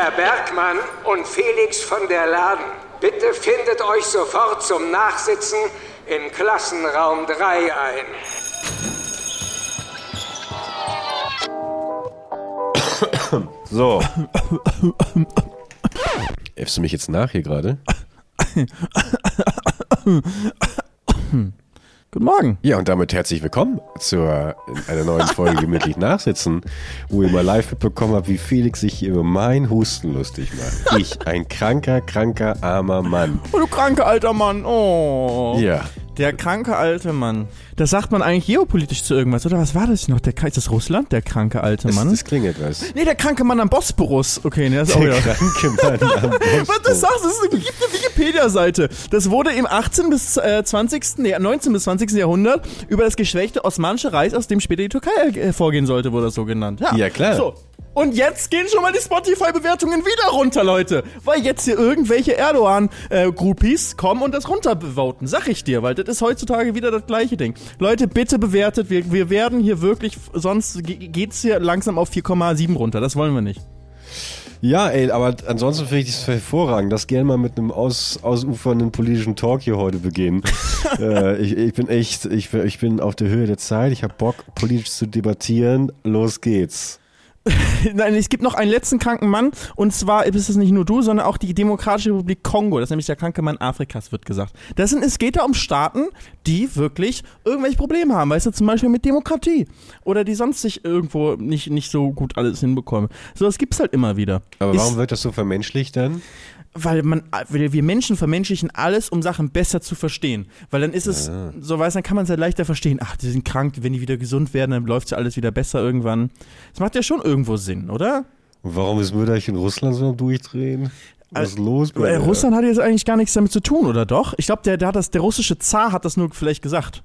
Herr Bergmann und Felix von der Laden, bitte findet euch sofort zum Nachsitzen im Klassenraum 3 ein. So. Äffst du mich jetzt nach hier gerade? Guten Morgen. Ja, und damit herzlich willkommen zu einer neuen Folge Gemütlich Nachsitzen, wo ihr mal live mitbekommen habt, wie Felix sich über mein Husten lustig macht. Ich, ein kranker, kranker, armer Mann. Oh, du kranker alter Mann. Oh. Ja. Der kranke alte Mann. Das sagt man eigentlich geopolitisch zu irgendwas, oder was war das noch? Der, ist das Russland, der kranke alte Das, Mann? das klingt etwas. nee, der kranke Mann am Bosporus. Okay, nee, das ist auch Der wieder. kranke Mann am Was das Bosporus. sagst, das ist eine, gibt eine Wikipedia-Seite. Das wurde im 18. bis äh, 20. Nee, 19. bis 20. Jahrhundert über das geschwächte Osmanische Reich, aus dem später die Türkei äh, hervorgehen sollte, wurde das so genannt. Ja, Ja, klar. So. Und jetzt gehen schon mal die Spotify-Bewertungen wieder runter, Leute. Weil jetzt hier irgendwelche Erdogan-Groupies kommen und das runtervoten. Sag ich dir, weil das ist heutzutage wieder das gleiche Ding. Leute, bitte bewertet. Wir, wir werden hier wirklich, sonst ge- geht's hier langsam auf 4,7 runter. Das wollen wir nicht. Ja, ey, aber ansonsten finde ich das hervorragend. Das gerne mal mit einem aus, ausufernden politischen Talk hier heute beginnen. äh, ich, ich bin echt, ich, bin- ich bin auf der Höhe der Zeit. Ich habe Bock, politisch zu debattieren. Los geht's. Nein, es gibt noch einen letzten kranken Mann und zwar ist es nicht nur du, sondern auch die Demokratische Republik Kongo. Das ist nämlich der kranke Mann Afrikas, wird gesagt. Das sind, es geht da um Staaten, die wirklich irgendwelche Probleme haben, weißt du, zum Beispiel mit Demokratie oder die sonst sich irgendwo nicht, nicht so gut alles hinbekommen. So, das gibt's halt immer wieder. Aber Ist- warum wird das so vermenschlicht dann? Weil man, weil wir Menschen vermenschlichen alles, um Sachen besser zu verstehen. Weil dann ist es, so weiß, dann kann man es ja leichter verstehen. Ach, die sind krank, wenn die wieder gesund werden, dann läuft ja alles wieder besser irgendwann. Das macht ja schon irgendwo Sinn, oder? Und warum ist Mütterchen in Russland so Durchdrehen? Was ist los? bei Äh? Russland hat jetzt eigentlich gar nichts damit zu tun, oder doch? Ich glaube, der, der, hat das- der russische Zar hat das nur vielleicht gesagt.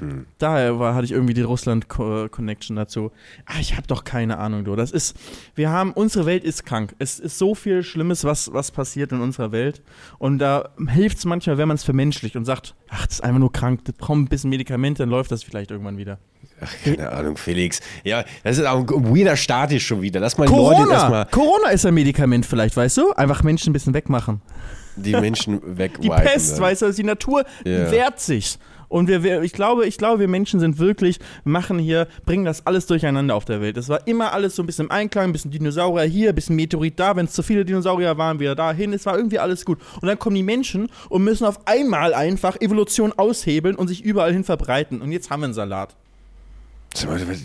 Hm. Daher war, hatte ich irgendwie die Russland-Connection dazu. Ah, ich habe doch keine Ahnung, du. Das ist, wir haben, unsere Welt ist krank. Es ist so viel Schlimmes, was, was passiert in unserer Welt. Und da hilft es manchmal, wenn man es vermenschlicht und sagt, ach, das ist einfach nur krank, das braucht ein bisschen Medikamente, dann läuft das vielleicht irgendwann wieder. Ach, keine Ahnung, Felix. Ja, das ist auch ein weirder hier schon wieder. Lass mal die Leute Corona! erstmal Corona ist ein Medikament vielleicht, weißt du? Einfach Menschen ein bisschen wegmachen. die Menschen wegwipen. Die Pest, dann. weißt du, die Natur Ja. wehrt sich. Und wir, wir, ich glaube, ich glaube, wir Menschen sind wirklich, machen hier, bringen das alles durcheinander auf der Welt. Es war immer alles so ein bisschen im Einklang, ein bisschen Dinosaurier hier, ein bisschen Meteorit da, wenn es zu viele Dinosaurier waren, wieder dahin. Es war irgendwie alles gut. Und dann kommen die Menschen und müssen auf einmal einfach Evolution aushebeln und sich überall hin verbreiten. Und jetzt haben wir einen Salat.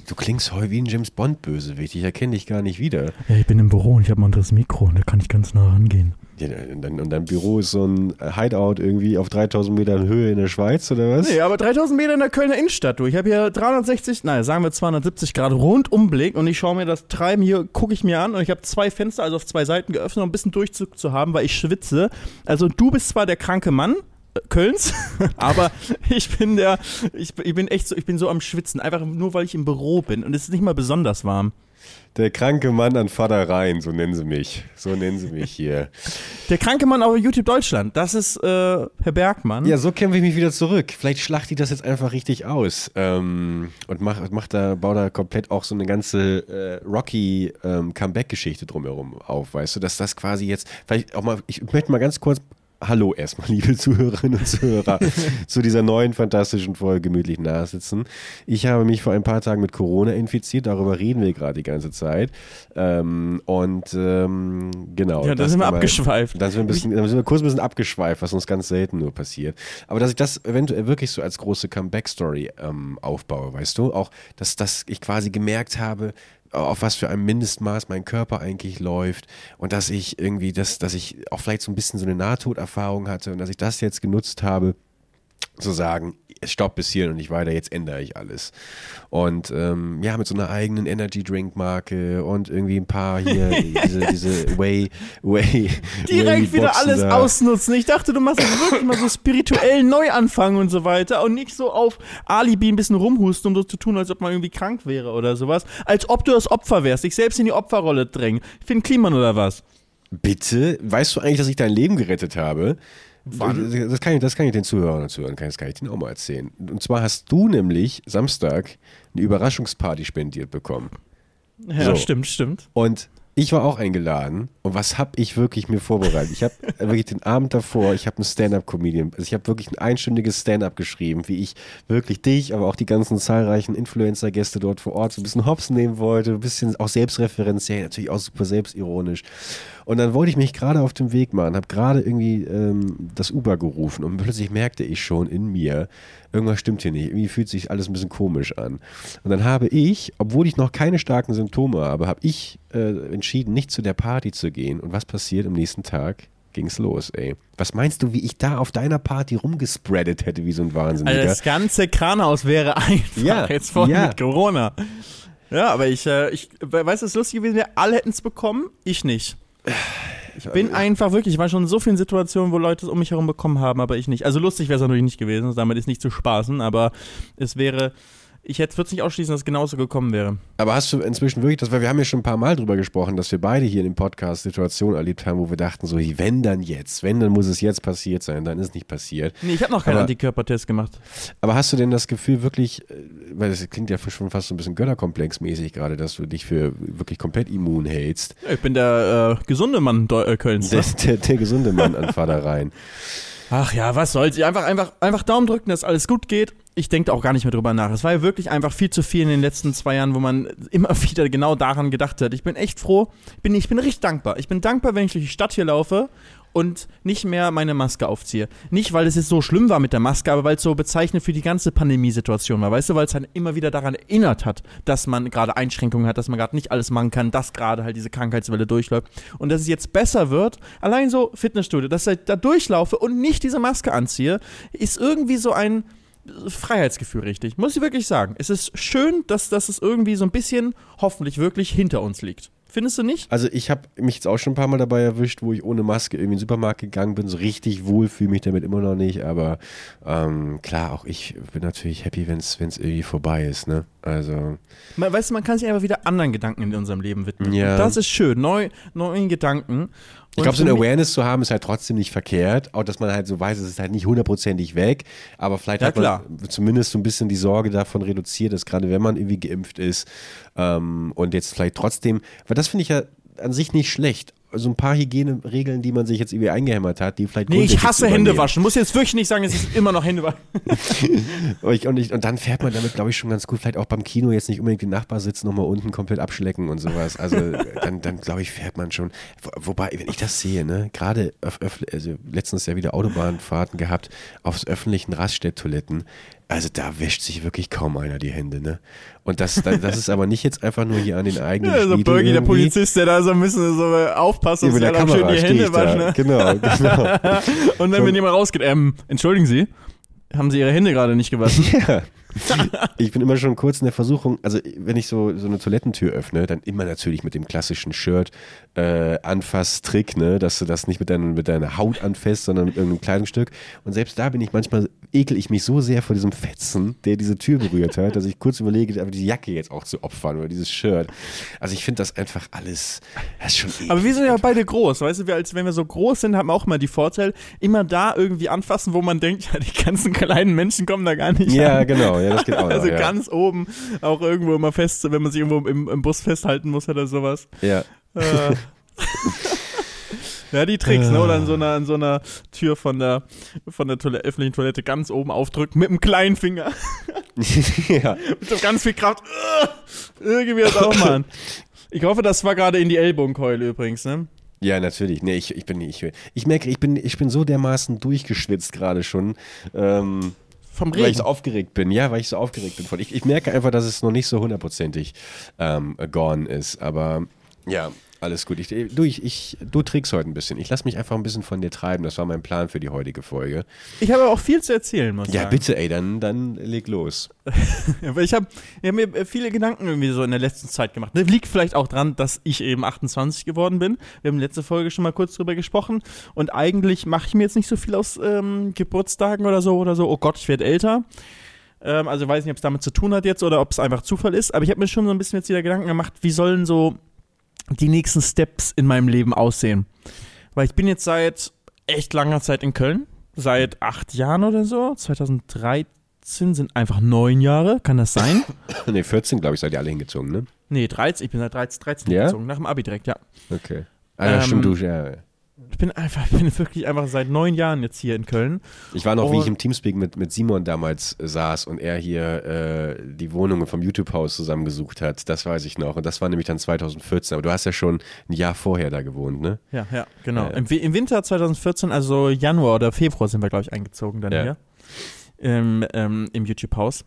Du klingst heute wie ein James Bond Bösewicht. Ich erkenne dich gar nicht wieder. Ja, ich bin im Büro und ich habe ein anderes Mikro und da kann ich ganz nah rangehen. Und, dein, Büro ist so ein Hideout irgendwie auf 3000 Metern Höhe in der Schweiz oder was? Nee, aber 3000 Meter in der Kölner Innenstadt, du. Ich habe hier 360, nein, sagen wir 270 Grad Rundumblick und ich schaue mir das Treiben hier, gucke ich mir an und ich habe zwei Fenster, also auf zwei Seiten geöffnet, um ein bisschen Durchzug zu haben, weil ich schwitze. Also du bist zwar der kranke Mann, äh, Kölns, aber ich bin der, ich, ich bin echt so, ich bin so am Schwitzen, einfach nur weil ich im Büro bin und es ist nicht mal besonders warm. Der kranke Mann an Vatereien, so nennen sie mich. So nennen sie mich hier. Der kranke Mann auf YouTube Deutschland, das ist äh, Herr Bergmann. Ja, so kämpfe ich mich wieder zurück. Vielleicht schlacht die das jetzt einfach richtig aus. Ähm, und macht, macht da, baut da komplett auch so eine ganze äh, Rocky ähm, Comeback-Geschichte drumherum auf, weißt du, dass das quasi jetzt, vielleicht auch mal, ich möchte mal ganz kurz. Hallo erstmal, liebe Zuhörerinnen und Zuhörer, zu dieser neuen fantastischen Folge gemütlich nachsitzen. Ich habe mich vor ein paar Tagen mit Corona infiziert, darüber reden wir gerade die ganze Zeit. Ähm, und ähm, genau. Ja, da sind wir abgeschweift. Dann sind wir, bisschen, sind wir kurz ein bisschen abgeschweift, was uns ganz selten nur passiert. Aber dass ich das eventuell wirklich so als große Comeback-Story ähm, aufbaue, weißt du? Auch, dass, dass ich quasi gemerkt habe, auf was für ein Mindestmaß mein Körper eigentlich läuft und dass ich irgendwie, das, dass ich auch vielleicht so ein bisschen so eine Nahtoderfahrung hatte und dass ich das jetzt genutzt habe, zu sagen, stopp bis hier und nicht weiter, jetzt ändere ich alles. Und ähm, ja, mit so einer eigenen Energy Drink Marke und irgendwie ein paar hier, diese, diese Way, Way. direkt wieder Way-Boxen alles da. ausnutzen. Ich dachte, du machst jetzt wirklich mal so spirituell Neuanfang und so weiter und nicht so auf Alibi ein bisschen rumhusten, um so zu tun, als ob man irgendwie krank wäre oder sowas. Als ob du das Opfer wärst, dich selbst in die Opferrolle drängen. Finn Kliman oder was? Bitte? Weißt du eigentlich, dass ich dein Leben gerettet habe? Wann? Das kann, ich, das kann ich den Zuhörern und Zuhörern, das kann ich denen auch mal erzählen. Und zwar hast du nämlich Samstag eine Überraschungsparty spendiert bekommen. Ja, So. stimmt, stimmt. Und Ich war auch eingeladen und was habe ich wirklich mir vorbereitet? Ich habe wirklich den Abend davor, ich habe einen Stand-up-Comedian, also ich habe wirklich ein einstündiges Stand-up geschrieben, wie ich wirklich dich, aber auch die ganzen zahlreichen Influencer-Gäste dort vor Ort so ein bisschen hops nehmen wollte, ein bisschen auch selbstreferenziell, natürlich auch super selbstironisch. Und dann wollte ich mich gerade auf den Weg machen, habe gerade irgendwie ähm, das Uber gerufen und plötzlich merkte ich schon in mir, irgendwas stimmt hier nicht, irgendwie fühlt sich alles ein bisschen komisch an. Und dann habe ich, obwohl ich noch keine starken Symptome habe, habe ich äh, entschieden, nicht zu der Party zu gehen. Und was passiert am nächsten Tag? Ging's los, ey. Was meinst du, wie ich da auf deiner Party rumgespreadet hätte, wie so ein Wahnsinniger? Also das ganze Kranhaus wäre einfach Ja, jetzt voll ja. mit Corona. Ja, aber ich, äh, ich weißt du, was lustig gewesen wäre? Alle hätten es bekommen, ich nicht. Ich bin einfach wirklich, ich war schon in so vielen Situationen, wo Leute es um mich herum bekommen haben, aber ich nicht. Also lustig wäre es natürlich nicht gewesen, damit ist nicht zu spaßen, aber es wäre, ich würde es nicht ausschließen, dass es genauso gekommen wäre. Aber hast du inzwischen wirklich das, weil wir haben ja schon ein paar Mal drüber gesprochen, dass wir beide hier in dem Podcast Situationen erlebt haben, wo wir dachten so, wenn dann jetzt, wenn dann muss es jetzt passiert sein, dann ist es nicht passiert. Nee, ich habe noch keinen Aber- Antikörpertest gemacht. Aber hast du denn das Gefühl wirklich, äh, weil das klingt ja schon fast so ein bisschen Götterkomplexmäßig gerade, dass du dich für wirklich komplett immun hältst? Ja, Ich bin der äh, gesunde Mann Deu äh, Kölns. Der, Ne? der, der gesunde Mann an Vatereien. Ach ja, was soll's. Einfach, einfach, einfach Daumen drücken, dass alles gut geht. Ich denke auch gar nicht mehr drüber nach. Es war ja wirklich einfach viel zu viel in den letzten zwei Jahren, wo man immer wieder genau daran gedacht hat. Ich bin echt froh. Ich bin, ich bin richtig dankbar. Ich bin dankbar, wenn ich durch die Stadt hier laufe und nicht mehr meine Maske aufziehe. Nicht, weil es jetzt so schlimm war mit der Maske, aber weil es so bezeichnend für die ganze Pandemiesituation war. Weißt du, weil es halt immer wieder daran erinnert hat, dass man gerade Einschränkungen hat, dass man gerade nicht alles machen kann, dass gerade halt diese Krankheitswelle durchläuft. Und dass es jetzt besser wird, allein so Fitnessstudio, dass ich da durchlaufe und nicht diese Maske anziehe, ist irgendwie so ein Freiheitsgefühl richtig. Muss ich wirklich sagen. Es ist schön, dass, dass es irgendwie so ein bisschen hoffentlich wirklich hinter uns liegt. Findest du nicht? Also ich habe mich jetzt auch schon ein paar Mal dabei erwischt, wo ich ohne Maske irgendwie in den Supermarkt gegangen bin. So richtig wohl fühle mich damit immer noch nicht. Aber ähm, klar, auch ich bin natürlich happy, wenn es irgendwie vorbei ist. Ne? Also Man, weißt du, man kann sich einfach wieder anderen Gedanken in unserem Leben widmen. Ja. Und das ist schön. Neu, neuen Gedanken. Ich glaube, so eine Awareness zu haben, ist halt trotzdem nicht verkehrt. Auch, dass man halt so weiß, es ist halt nicht hundertprozentig weg. Aber vielleicht Ja, hat man klar. zumindest so ein bisschen die Sorge davon reduziert, dass gerade wenn man irgendwie geimpft ist ähm, und jetzt vielleicht trotzdem, weil das finde ich ja an sich nicht schlecht. So ein paar Hygieneregeln, die man sich jetzt irgendwie eingehämmert hat, die vielleicht Nee, ich hasse. Hände waschen. Muss jetzt wirklich nicht sagen, es ist immer noch Hände waschen. Und, und, dann fährt man damit, glaube ich, schon ganz gut. Vielleicht auch beim Kino jetzt nicht unbedingt den Nachbarsitz nochmal unten komplett abschlecken und sowas. Also dann, dann glaube ich, fährt man schon. Wo- Wobei, wenn ich das sehe, ne, gerade also letztens ja wieder Autobahnfahrten gehabt, auf öffentlichen Raststättoiletten. Also da wäscht sich wirklich kaum einer die Hände, ne? Und das, das ist aber nicht jetzt einfach nur hier an den eigenen Ja, so Schniedel Birgi, der. Polizist, der da so ein bisschen so aufpasst, Ja, mit sie der auch schön die Hände waschen. Ne? Genau, genau. Und dann, wenn jemand rausgeht, ähm, entschuldigen Sie, haben Sie Ihre Hände gerade nicht gewaschen? Ja. Ich bin immer schon kurz in der Versuchung, also wenn ich so, so eine Toilettentür öffne, dann immer natürlich mit dem klassischen Shirt äh, Anfasstrick, ne, dass du das nicht mit, dein, mit deiner Haut anfasst, sondern mit irgendeinem Kleidungsstück. Und selbst da bin ich manchmal, ekel ich mich so sehr vor diesem Fetzen, der diese Tür berührt hat, dass ich kurz überlege, aber diese Jacke jetzt auch zu opfern oder dieses Shirt. Also ich finde das einfach alles, das ist schon eklig. Aber wir sind ja beide groß, weißt du, wir, als wenn wir so groß sind, haben wir auch mal die Vorteil, immer da irgendwie anfassen, wo man denkt, ja, die ganzen kleinen Menschen kommen da gar nicht ja, an. genau, ja, das geht auch noch, Also ja. ganz oben, auch irgendwo immer fest, wenn man sich irgendwo im, im Bus festhalten muss oder sowas. ja. Äh. Ja, die Tricks, ne? Oder an so einer, an so einer Tür von der, von der Toilette, öffentlichen Toilette ganz oben aufdrücken mit dem kleinen Finger. ja. mit so ganz viel Kraft. Irgendwie das auch machen. Ich hoffe, das war gerade in die Ellbogenkeule übrigens, ne? Ja, natürlich. Nee, ich, ich bin ich, ich merke, ich bin, ich bin so dermaßen durchgeschwitzt gerade schon. Ähm, Vom Weil ich Regen. so aufgeregt bin, ja, weil ich so aufgeregt bin. Von. Ich, ich merke einfach, dass es noch nicht so hundertprozentig ähm, gone ist. Aber ja, alles gut. Ich, du, ich, ich, du trägst heute ein bisschen. Ich lasse mich einfach ein bisschen von dir treiben. Das war mein Plan für die heutige Folge. Ich habe auch viel zu erzählen, muss ich Ja, sagen. bitte, ey, dann, dann leg los. Ja, ich habe ich hab mir viele Gedanken irgendwie so in der letzten Zeit gemacht. Das liegt vielleicht auch dran, dass ich eben 28 geworden bin. Wir haben letzte Folge schon mal kurz drüber gesprochen. Und eigentlich mache ich mir jetzt nicht so viel aus ähm, Geburtstagen oder so oder so. Oh Gott, ich werde älter. Ähm, also weiß nicht, ob es damit zu tun hat jetzt oder ob es einfach Zufall ist. Aber ich habe mir schon so ein bisschen jetzt wieder Gedanken gemacht, wie sollen so die nächsten Steps in meinem Leben aussehen. Weil ich bin jetzt seit echt langer Zeit in Köln. Seit acht Jahren oder so. 14 sind einfach neun Jahre, kann das sein? ne, 14, glaube ich, seid ihr alle hingezogen, ne? nee, 13, ich bin seit 13, 13 Ja? gezogen, nach dem Abi direkt, ja. Okay. Ah, ja, Ähm, stimmt, du, ja. Ich bin einfach, ich bin wirklich einfach seit neun Jahren jetzt hier in Köln. Ich war noch, wie Und- ich im Teamspeak mit, mit Simon damals äh, saß und er hier äh, die Wohnungen vom YouTube-Haus zusammengesucht hat. Das weiß ich noch. Und das war nämlich dann 2014. Aber du hast ja schon ein Jahr vorher da gewohnt, ne? Ja, ja, genau. Ja. Im, Im Winter 2014, also Januar oder Februar sind wir, glaube ich, eingezogen dann Ja. hier. Im, ähm, im YouTube-Haus.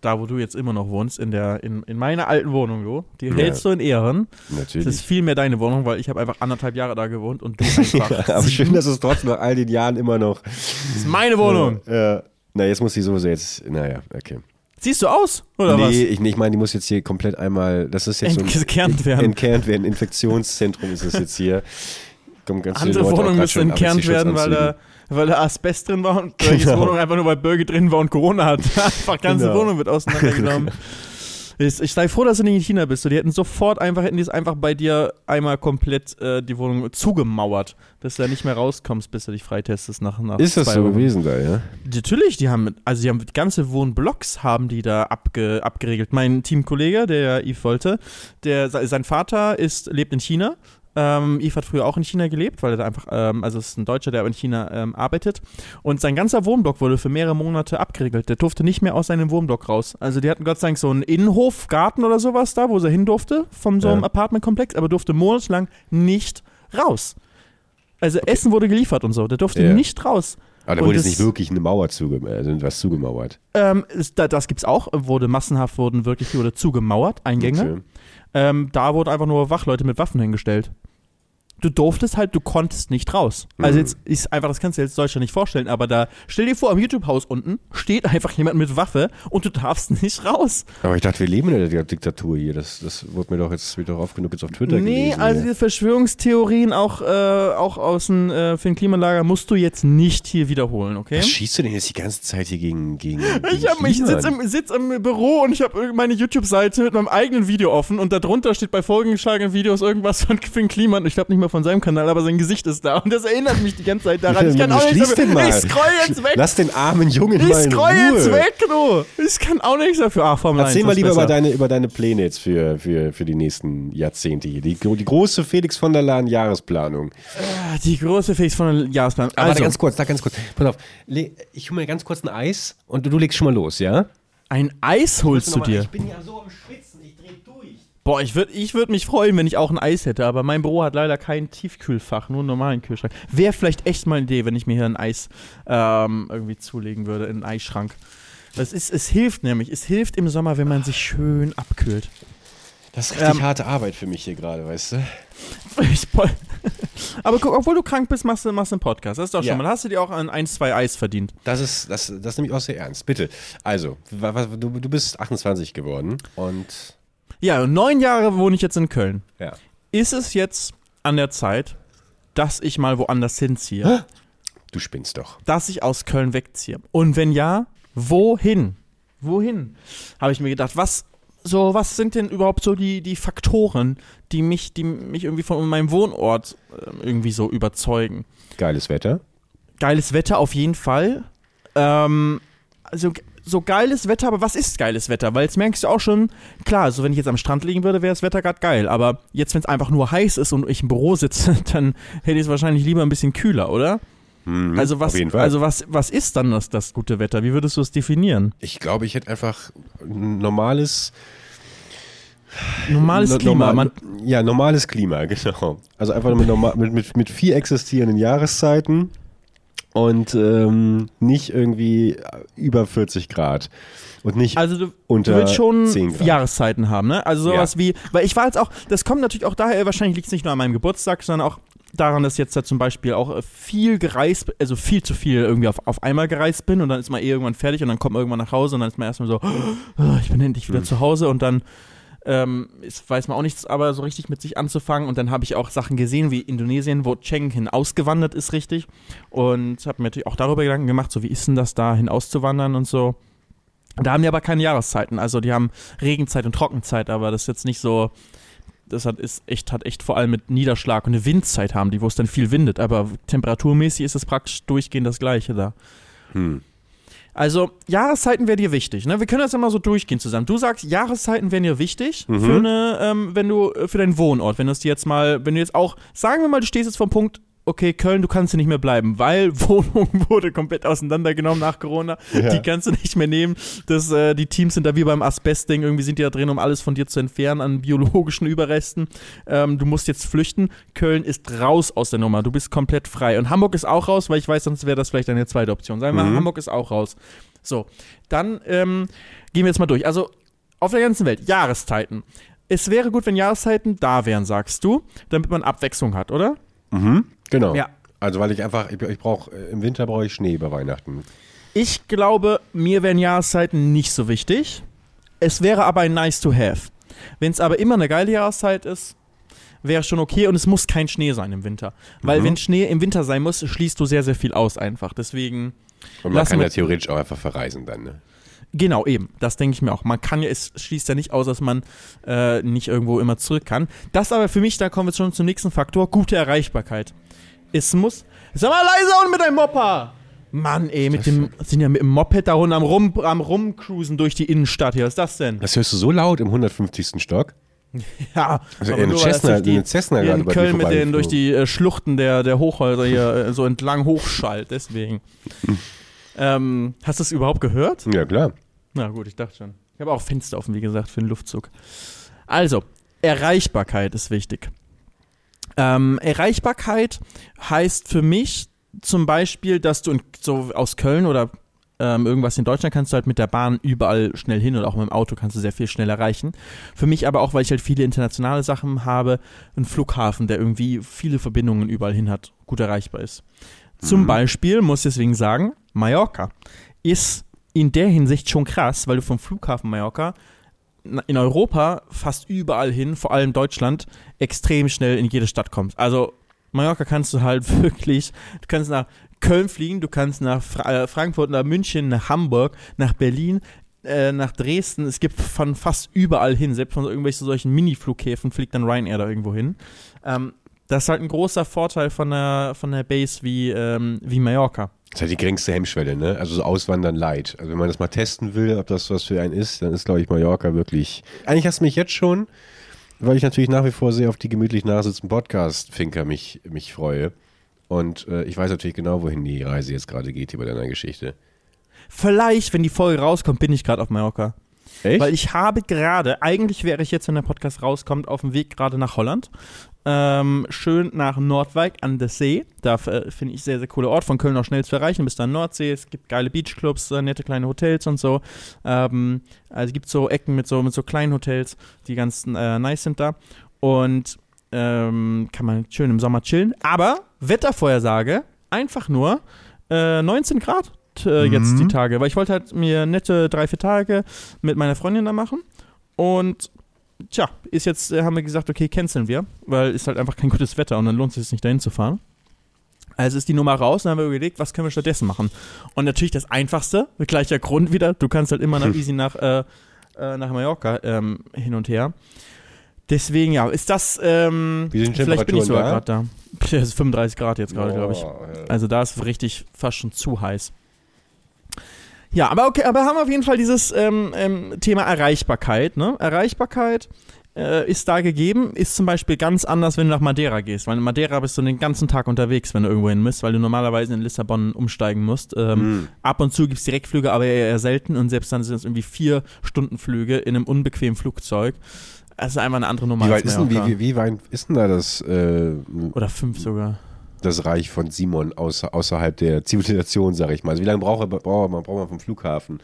Da, wo du jetzt immer noch wohnst, in, der, in, in meiner alten Wohnung, du. Die Ja. hältst du in Ehren. Natürlich. Das ist viel mehr deine Wohnung, weil ich habe einfach anderthalb Jahre da gewohnt und du einfach. aber schön, dass es trotzdem nach all den Jahren immer noch. Das ist meine Wohnung. Ja. Na, jetzt muss die sowieso jetzt. Naja, okay. Siehst du aus? Oder nee, was? ich, nee, ich meine, die muss jetzt hier komplett einmal. Das ist jetzt so ein. Entkernt werden. Entkernt werden. Infektionszentrum ist es jetzt hier. Kommen ganz Andere grad müssen entkernt werden, weil da. Weil da Asbest drin war und Birgis Genau. Wohnung einfach nur, weil Birgit drin war und Corona hat. Einfach ganze Genau. Wohnung wird auseinandergenommen. Ich, ich sei froh, dass du nicht in China bist. Die hätten sofort einfach, hätten die es einfach bei dir einmal komplett äh, die Wohnung zugemauert, dass du da nicht mehr rauskommst, bis du dich freitestest nach, nach Ist das so Wochen. gewesen da, ja? Natürlich, die haben, also die haben ganze Wohnblocks haben die da abge, abgeregelt. Mein Teamkollege, der Yves Wolte, der, sein Vater ist, lebt in China. Ähm, Yves hat früher auch in China gelebt, weil er einfach, ähm, also es ist ein Deutscher, der in China ähm, arbeitet. Und sein ganzer Wohnblock wurde für mehrere Monate abgeregelt. Der durfte nicht mehr aus seinem Wohnblock raus. Also die hatten Gott sei Dank so einen Innenhof, Garten oder sowas da, wo er hin durfte, von so Ja. einem Apartmentkomplex, aber durfte monatelang nicht raus. Also Essen wurde geliefert und so, der durfte Ja. nicht raus. Aber da wurde jetzt nicht wirklich eine Mauer zugemauert, also was zugemauert. Ähm, da, das gibt's auch. Wurde massenhaft wurden wirklich wurde zugemauert, Eingänge. Okay. Ähm, da wurden einfach nur Wachleute mit Waffen hingestellt. Du durftest halt, du konntest nicht raus. Also Mhm. jetzt ist einfach, das kannst du dir jetzt Deutschland nicht vorstellen, aber da, stell dir vor, am YouTube-Haus unten steht einfach jemand mit Waffe und du darfst nicht raus. Aber ich dachte, wir leben in der Diktatur hier. Das, das wurde mir doch jetzt doch oft genug jetzt auf Twitter nee, gelesen. also hier. die Verschwörungstheorien auch, äh, auch aus dem äh, für den Klimalager musst du jetzt nicht hier wiederholen, okay? Was schießt du denn jetzt die ganze Zeit hier gegen gegen, Ich, hab, ich China? sitze im, sitz im Büro und ich habe meine YouTube-Seite mit meinem eigenen Video offen und darunter steht bei vorgeschlagenen Videos irgendwas von Finn Kliman. Ich glaube nicht mal von seinem Kanal, aber sein Gesicht ist da und das erinnert mich die ganze Zeit daran. Ich kann auch nichts Schließ den dafür. mal. Ich scroll jetzt weg. Lass den armen Jungen mal Ich scroll Ruhe. jetzt weg, du. Ich kann auch nichts dafür. Ach, Formel Erzähl 1 mal lieber besser. über deine, über deine Pläne jetzt für, für, für die nächsten Jahrzehnte hier. Die, die große Felix von der Lahn Jahresplanung. Ah, Die große Face von der Jahresplan. Aber warte, Also, ganz kurz, da ganz kurz. Pass auf, ich hole mir ganz kurz ein Eis und du, legst schon mal los, ja? ein Eis holst du dir. Ich bin ja so am Schwitzen. Boah, ich würde ich würd mich freuen, wenn ich auch ein Eis hätte, aber mein Büro hat leider kein Tiefkühlfach, nur einen normalen Kühlschrank. Wäre vielleicht echt mal eine Idee, wenn ich mir hier ein Eis ähm, irgendwie zulegen würde, in einen Eisschrank. Das ist, es hilft nämlich, es hilft im Sommer, wenn man sich schön abkühlt. Das ist richtig Ähm, harte Arbeit für mich hier gerade, weißt du? Aber guck, obwohl du krank bist, machst du, machst einen Podcast. Das ist doch schon Ja. mal. Hast du dir auch ein, ein, zwei Eis verdient. Das ist, das, das nehme ich auch sehr ernst. Bitte. Also, du, du bist 28 geworden und Ja, und neun Jahre wohne ich jetzt in Köln. ja. Ist es jetzt an der Zeit, dass ich mal woanders hinziehe? Du spinnst doch. dass ich aus Köln wegziehe? Und wenn ja, wohin? Wohin? Habe ich mir gedacht, was so, was sind denn überhaupt so die, die Faktoren, die mich, die mich irgendwie von meinem Wohnort äh, irgendwie so überzeugen? Geiles Wetter. Geiles Wetter auf jeden Fall. Ähm, also so geiles Wetter, aber was ist geiles Wetter? Weil jetzt merkst du auch schon, klar, so wenn ich jetzt am Strand liegen würde, wäre das Wetter gerade geil. Aber jetzt, wenn es einfach nur heiß ist und ich im Büro sitze, dann hätte ich es wahrscheinlich lieber ein bisschen kühler, oder? Mhm, Also was, also was, was ist dann das, das gute Wetter? Wie würdest du es definieren? ich glaube, ich hätte einfach ein normales Normales no- Klima. normal- ja, normales Klima, genau. Also einfach mit, normal, mit, mit, mit vier existierenden Jahreszeiten und ähm, nicht irgendwie über 40 Grad. Und nicht also du, unter du willst schon 10 Grad. Jahreszeiten haben, ne? Also sowas wie, weil ich war jetzt auch, das kommt natürlich auch daher, wahrscheinlich liegt es nicht nur an meinem Geburtstag, sondern auch daran, dass jetzt da zum Beispiel auch viel gereist, also viel zu viel irgendwie auf, auf einmal gereist bin und dann ist man eh irgendwann fertig und dann kommt man irgendwann nach Hause und dann ist man erstmal so, oh, ich bin endlich wieder Mhm. zu Hause und dann ähm, weiß man auch nichts, aber so richtig mit sich anzufangen. Und dann habe ich auch Sachen gesehen wie Indonesien, wo Cheng hin ausgewandert ist, richtig. Und habe mir natürlich auch darüber Gedanken gemacht, so wie ist denn das da hin auszuwandern und so. Da haben die aber keine Jahreszeiten. Also die haben Regenzeit und Trockenzeit, aber das ist jetzt nicht so. Das hat, ist echt, hat echt vor allem mit Niederschlag und eine Windzeit haben die, wo es dann viel windet. Aber temperaturmäßig ist es praktisch durchgehend das Gleiche da. Hm. Also, Jahreszeiten wäre dir wichtig. Ne? Wir können das ja mal so durchgehen zusammen. Du sagst, Jahreszeiten wären dir wichtig Mhm. für eine, ähm, wenn du, für deinen Wohnort. Wenn du es dir jetzt mal, wenn du jetzt auch, sagen wir mal, du stehst jetzt vom Punkt, okay, Köln, du kannst hier nicht mehr bleiben, weil Wohnung wurde komplett auseinandergenommen nach Corona. Ja. Die kannst du nicht mehr nehmen. Das, äh, die Teams sind da wie beim Asbest-Ding, irgendwie sind die da drin, um alles von dir zu entfernen an biologischen Überresten. Ähm, du musst jetzt flüchten. Köln ist raus aus der Nummer. Du bist komplett frei. Und Hamburg ist auch raus, weil ich weiß, sonst wäre das vielleicht eine zweite Option. Sagen wir mal, Mhm. Hamburg ist auch raus. So, dann ähm, gehen wir jetzt mal durch. Also auf der ganzen Welt, Jahreszeiten. Es wäre gut, wenn Jahreszeiten da wären, sagst du, damit man Abwechslung hat, oder? Mhm. Genau. Ja. Also weil ich einfach, ich, ich brauche, im Winter brauche ich Schnee bei Weihnachten. Ich glaube, mir wären Jahreszeiten nicht so wichtig. Es wäre aber ein nice to have. Wenn es aber immer eine geile Jahreszeit ist, wäre schon okay und es muss kein Schnee sein im Winter. Weil Mhm. wenn Schnee im Winter sein muss, schließt du sehr, sehr viel aus einfach. Deswegen, Und man kann ja theoretisch auch einfach verreisen dann, ne? genau eben, das denke ich mir auch. Man kann ja, es schließt ja nicht aus, dass man äh, nicht irgendwo immer zurück kann. Das aber für mich, da kommen wir schon zum nächsten Faktor, gute Erreichbarkeit. Es muss, sag mal leise und mit deinem Mopper! Mann, ey, mit dem, sind ja mit dem Moped da unten am, rum, am rumcruisen durch die Innenstadt hier. Was ist das denn? Das hörst du so laut im 150. Stock? Ja, Also eine nur, Cessna, die, eine Cessna gerade in bei Köln mit den durch die äh, Schluchten der, der Hochhäuser hier äh, so entlang hochschallt, deswegen. ähm, hast du es überhaupt gehört? Ja, klar. Na gut, ich dachte schon. Ich habe auch Fenster offen, wie gesagt, für den Luftzug. Also, Erreichbarkeit ist wichtig. Ähm, Erreichbarkeit heißt für mich zum Beispiel, dass du in, so aus Köln oder ähm, irgendwas in Deutschland kannst du halt mit der Bahn überall schnell hin oder auch mit dem Auto kannst du sehr viel schnell erreichen. Für mich aber auch, weil ich halt viele internationale Sachen habe, ein Flughafen, der irgendwie viele Verbindungen überall hin hat, gut erreichbar ist. Zum Mhm. Beispiel muss ich deswegen sagen, Mallorca ist in der Hinsicht schon krass, weil du vom Flughafen Mallorca in Europa fast überall hin, vor allem Deutschland, extrem schnell in jede Stadt kommst. Also Mallorca kannst du halt wirklich, du kannst nach Köln fliegen, du kannst nach Fra äh, Frankfurt, nach München, nach Hamburg, nach Berlin, äh, nach Dresden. Es gibt von fast überall hin, selbst von irgendwelchen solchen Mini-Flughäfen fliegt dann Ryanair da irgendwo hin. Ähm, das ist halt ein großer Vorteil von der, von der Base wie, ähm, wie Mallorca. Das ist halt die geringste Hemmschwelle, ne? Also so Auswandern light. Also wenn man das mal testen will, ob das was für einen ist, dann ist, glaube ich, Mallorca wirklich. Eigentlich hast du mich jetzt schon, weil ich natürlich nach wie vor sehr auf die gemütlich nachsitzenden Podcast-Finker mich, mich freue. Und äh, ich weiß natürlich genau, wohin die Reise jetzt gerade geht hier bei deiner Geschichte. Vielleicht, wenn die Folge rauskommt, bin ich gerade auf Mallorca. Echt? Weil ich habe gerade, eigentlich wäre ich jetzt, wenn der Podcast rauskommt, auf dem Weg gerade nach Holland. Ähm, schön nach Nordwijk an der See. Da äh, finde ich sehr, sehr cooler Ort. Von Köln auch schnell zu erreichen. Bis dann Nordsee. Es gibt geile Beachclubs, äh, nette kleine Hotels und so. Ähm, also es gibt so Ecken mit so, mit so kleinen Hotels, die ganz äh, nice sind da. Und ähm, kann man schön im Sommer chillen. Aber Wettervorhersage, einfach nur äh, 19 Grad äh, jetzt Mhm. die Tage. Weil ich wollte halt mir nette drei, vier Tage mit meiner Freundin da machen. Und tja, ist jetzt, äh, haben wir gesagt, okay, canceln wir, weil ist halt einfach kein gutes Wetter und dann lohnt es sich nicht dahin zu fahren. Also ist die Nummer raus und dann haben wir überlegt, was können wir stattdessen machen. Und natürlich das Einfachste, mit gleicher Grund wieder, du kannst halt immer nach easy nach, äh, äh, nach Mallorca ähm, hin und her. Deswegen, ja, ist das, ähm, Wie sind vielleicht bin ich sogar da? gerade da. Es ist 35 Grad jetzt gerade, glaube ich. Oh. Also da ist richtig fast schon zu heiß. Ja, aber okay, aber haben wir auf jeden Fall dieses ähm, ähm, Thema Erreichbarkeit. Ne? Erreichbarkeit äh, ist da gegeben, ist zum Beispiel ganz anders, wenn du nach Madeira gehst. Weil in Madeira bist du den ganzen Tag unterwegs, wenn du irgendwo hin musst, weil du normalerweise in Lissabon umsteigen musst. Ähm, Hm. Ab und zu gibt es Direktflüge, aber eher, eher selten und selbst dann sind es irgendwie vier Stundenflüge in einem unbequemen Flugzeug. Das ist einfach eine andere Nummer Wie weit, ist denn, wie, wie, wie weit ist denn da das, äh, Oder fünf sogar. Das Reich von Simon außer, außerhalb der Zivilisation, sag ich mal? Also wie lange braucht, braucht, man, braucht man vom Flughafen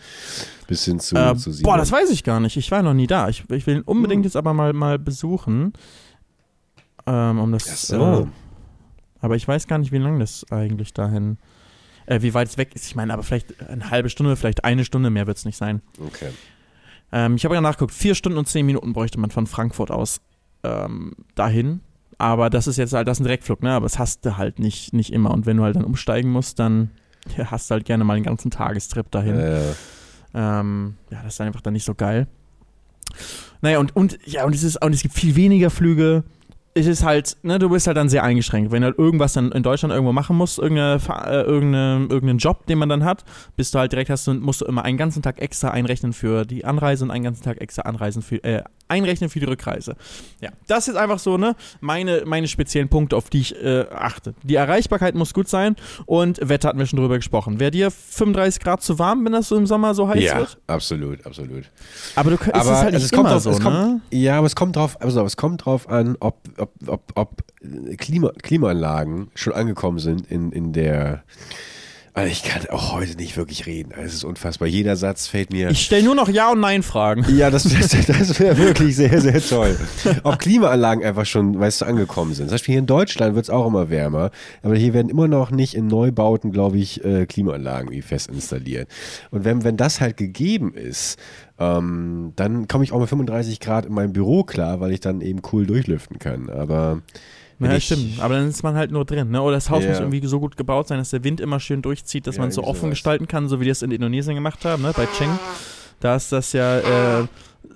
bis hin zu, Äh, zu Simon? boah, das weiß ich gar nicht. Ich war noch nie da. Ich, ich will ihn unbedingt Hm. jetzt aber mal, mal besuchen. Ähm, um das, Ach so. äh, aber ich weiß gar nicht, wie lange das eigentlich dahin, äh, wie weit es weg ist. Ich meine, aber vielleicht eine halbe Stunde, vielleicht eine Stunde mehr wird es nicht sein. Okay. Ähm, ich habe ja nachgeguckt, vier Stunden und zehn Minuten bräuchte man von Frankfurt aus ähm, dahin. Aber das ist jetzt halt, das ist ein Direktflug, ne? Aber das hast du halt nicht, nicht immer. Und wenn du halt dann umsteigen musst, dann hast du halt gerne mal einen ganzen Tagestrip dahin. Äh, Ähm, ja, das ist einfach dann nicht so geil. Naja, und, und ja, und es ist und es gibt viel weniger Flüge es ist halt, ne, du bist halt dann sehr eingeschränkt. Wenn du halt irgendwas dann in Deutschland irgendwo machen musst, irgendeine, äh, irgendeine, irgendeinen Job, den man dann hat, bist du halt direkt hast du, musst du immer einen ganzen Tag extra einrechnen für die Anreise und einen ganzen Tag extra anreisen für, äh, einrechnen für die Rückreise. Ja, das ist einfach so, ne, meine, meine speziellen Punkte, auf die ich äh, achte. Die Erreichbarkeit muss gut sein und Wetter hatten wir schon drüber gesprochen. Wäre dir 35 Grad zu warm, wenn das so im Sommer so heiß Ja, wird? absolut, absolut. Aber du es Aber ist halt also nicht es kommt drauf, so, es ne? kommt, ja, aber es kommt drauf, also es kommt drauf an, ob, ob, ob, ob äh, Klima, Klimaanlagen schon angekommen sind in, in der. Also ich kann auch heute nicht wirklich reden. Es ist unfassbar. Jeder Satz fällt mir. Ich stelle nur noch Ja und Nein Fragen. ja, das, das, das wäre wirklich sehr, sehr toll. Ob Klimaanlagen einfach schon, weißt du, angekommen sind. Zum Beispiel hier in Deutschland wird es auch immer wärmer, aber hier werden immer noch nicht in Neubauten, glaube ich, äh, Klimaanlagen wie fest installiert. Und wenn, wenn das halt gegeben ist, ähm, dann komme ich auch mit 35 Grad in meinem Büro klar, weil ich dann eben cool durchlüften kann. Aber Ja, ich, stimmt. Aber dann ist man halt nur drin, ne? Oder das Haus Ja. muss irgendwie so gut gebaut sein, dass der Wind immer schön durchzieht, dass Ja, man es so offen sowas. gestalten kann, so wie die es in Indonesien gemacht haben, ne? Bei Cheng. Da ist das ja, äh,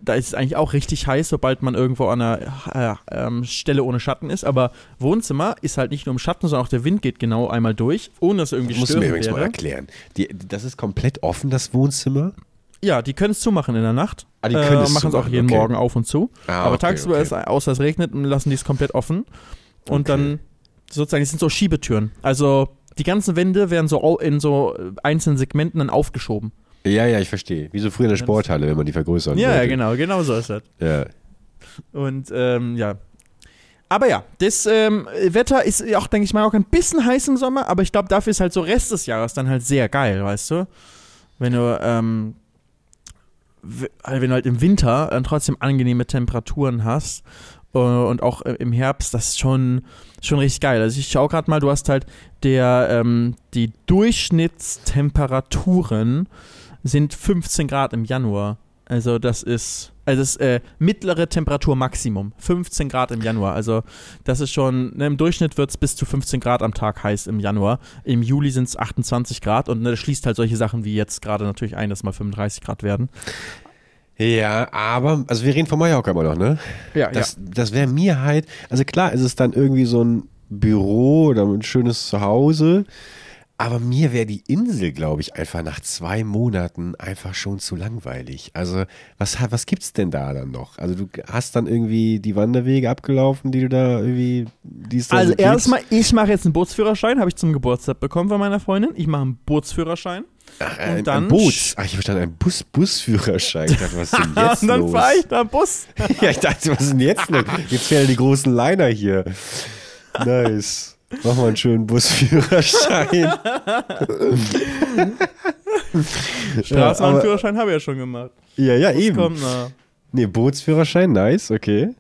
da ist es eigentlich auch richtig heiß, sobald man irgendwo an einer äh, ähm, Stelle ohne Schatten ist. Aber Wohnzimmer ist halt nicht nur im Schatten, sondern auch der Wind geht genau einmal durch, ohne dass irgendwie Das musst du mir übrigens mal wäre. erklären. Die, das ist komplett offen, das Wohnzimmer? Ja, die können es zumachen in der Nacht. Ah, die können äh, es machen es auch jeden okay. Morgen auf und zu. Ah, Aber okay, tagsüber okay. ist, außer es regnet, lassen die es komplett offen. Und Okay. dann sozusagen, es sind so Schiebetüren. Also die ganzen Wände werden so in so äh, einzelnen Segmenten dann aufgeschoben. Ja, ja, ich verstehe. Wie so früher in der Sporthalle, wenn man die vergrößern Ja, ja, genau, genau so ist das. Ja. Und ähm, ja. Aber ja, das ähm, Wetter ist auch, denke ich mal, auch ein bisschen heiß im Sommer, aber ich glaube, dafür ist halt so Rest des Jahres dann halt sehr geil, weißt du? Wenn du, ähm, wenn du halt im Winter dann trotzdem angenehme Temperaturen hast äh, und auch äh, im Herbst, das ist schon, schon richtig geil. Also ich schau gerade mal, du hast halt der, ähm, die Durchschnittstemperaturen sind 15 Grad im Januar. Also das ist, also das äh, mittlere Temperatur Maximum. 15 Grad im Januar. Also das ist schon, ne, im Durchschnitt wird es bis zu 15 Grad am Tag heiß im Januar. Im Juli sind es 28 Grad und ne, das schließt halt solche Sachen wie jetzt gerade natürlich ein, dass mal 35 Grad werden. Ja, aber, also wir reden von Mallorca immer noch, ne? Ja, Das, das wäre mir halt, also klar ist es dann irgendwie so ein Büro oder ein schönes Zuhause, aber mir wäre die Insel, glaube ich, einfach nach zwei Monaten einfach schon zu langweilig. Also, was, was gibt's denn da dann noch? Also, du hast dann irgendwie die Wanderwege abgelaufen, die du da irgendwie, die es da Also so erstmal, ich mache jetzt einen Bootsführerschein, habe ich zum Geburtstag bekommen von meiner Freundin. Ich mache einen Bootsführerschein. Ach, ein, und dann ein Boots. Ach, ich verstand, ein Bus, Busführerschein. Ich dachte, was ist denn jetzt und dann fahre ich da Bus. Ja, ich dachte, was ist denn jetzt los? Jetzt fehlen die großen Liner hier. Nice. Mach mal einen schönen Busführerschein. Straßenbahnführerschein habe ich ja schon gemacht. Ja, ja, Bus eben. kommt noch. Nee, Bootsführerschein, nice, okay.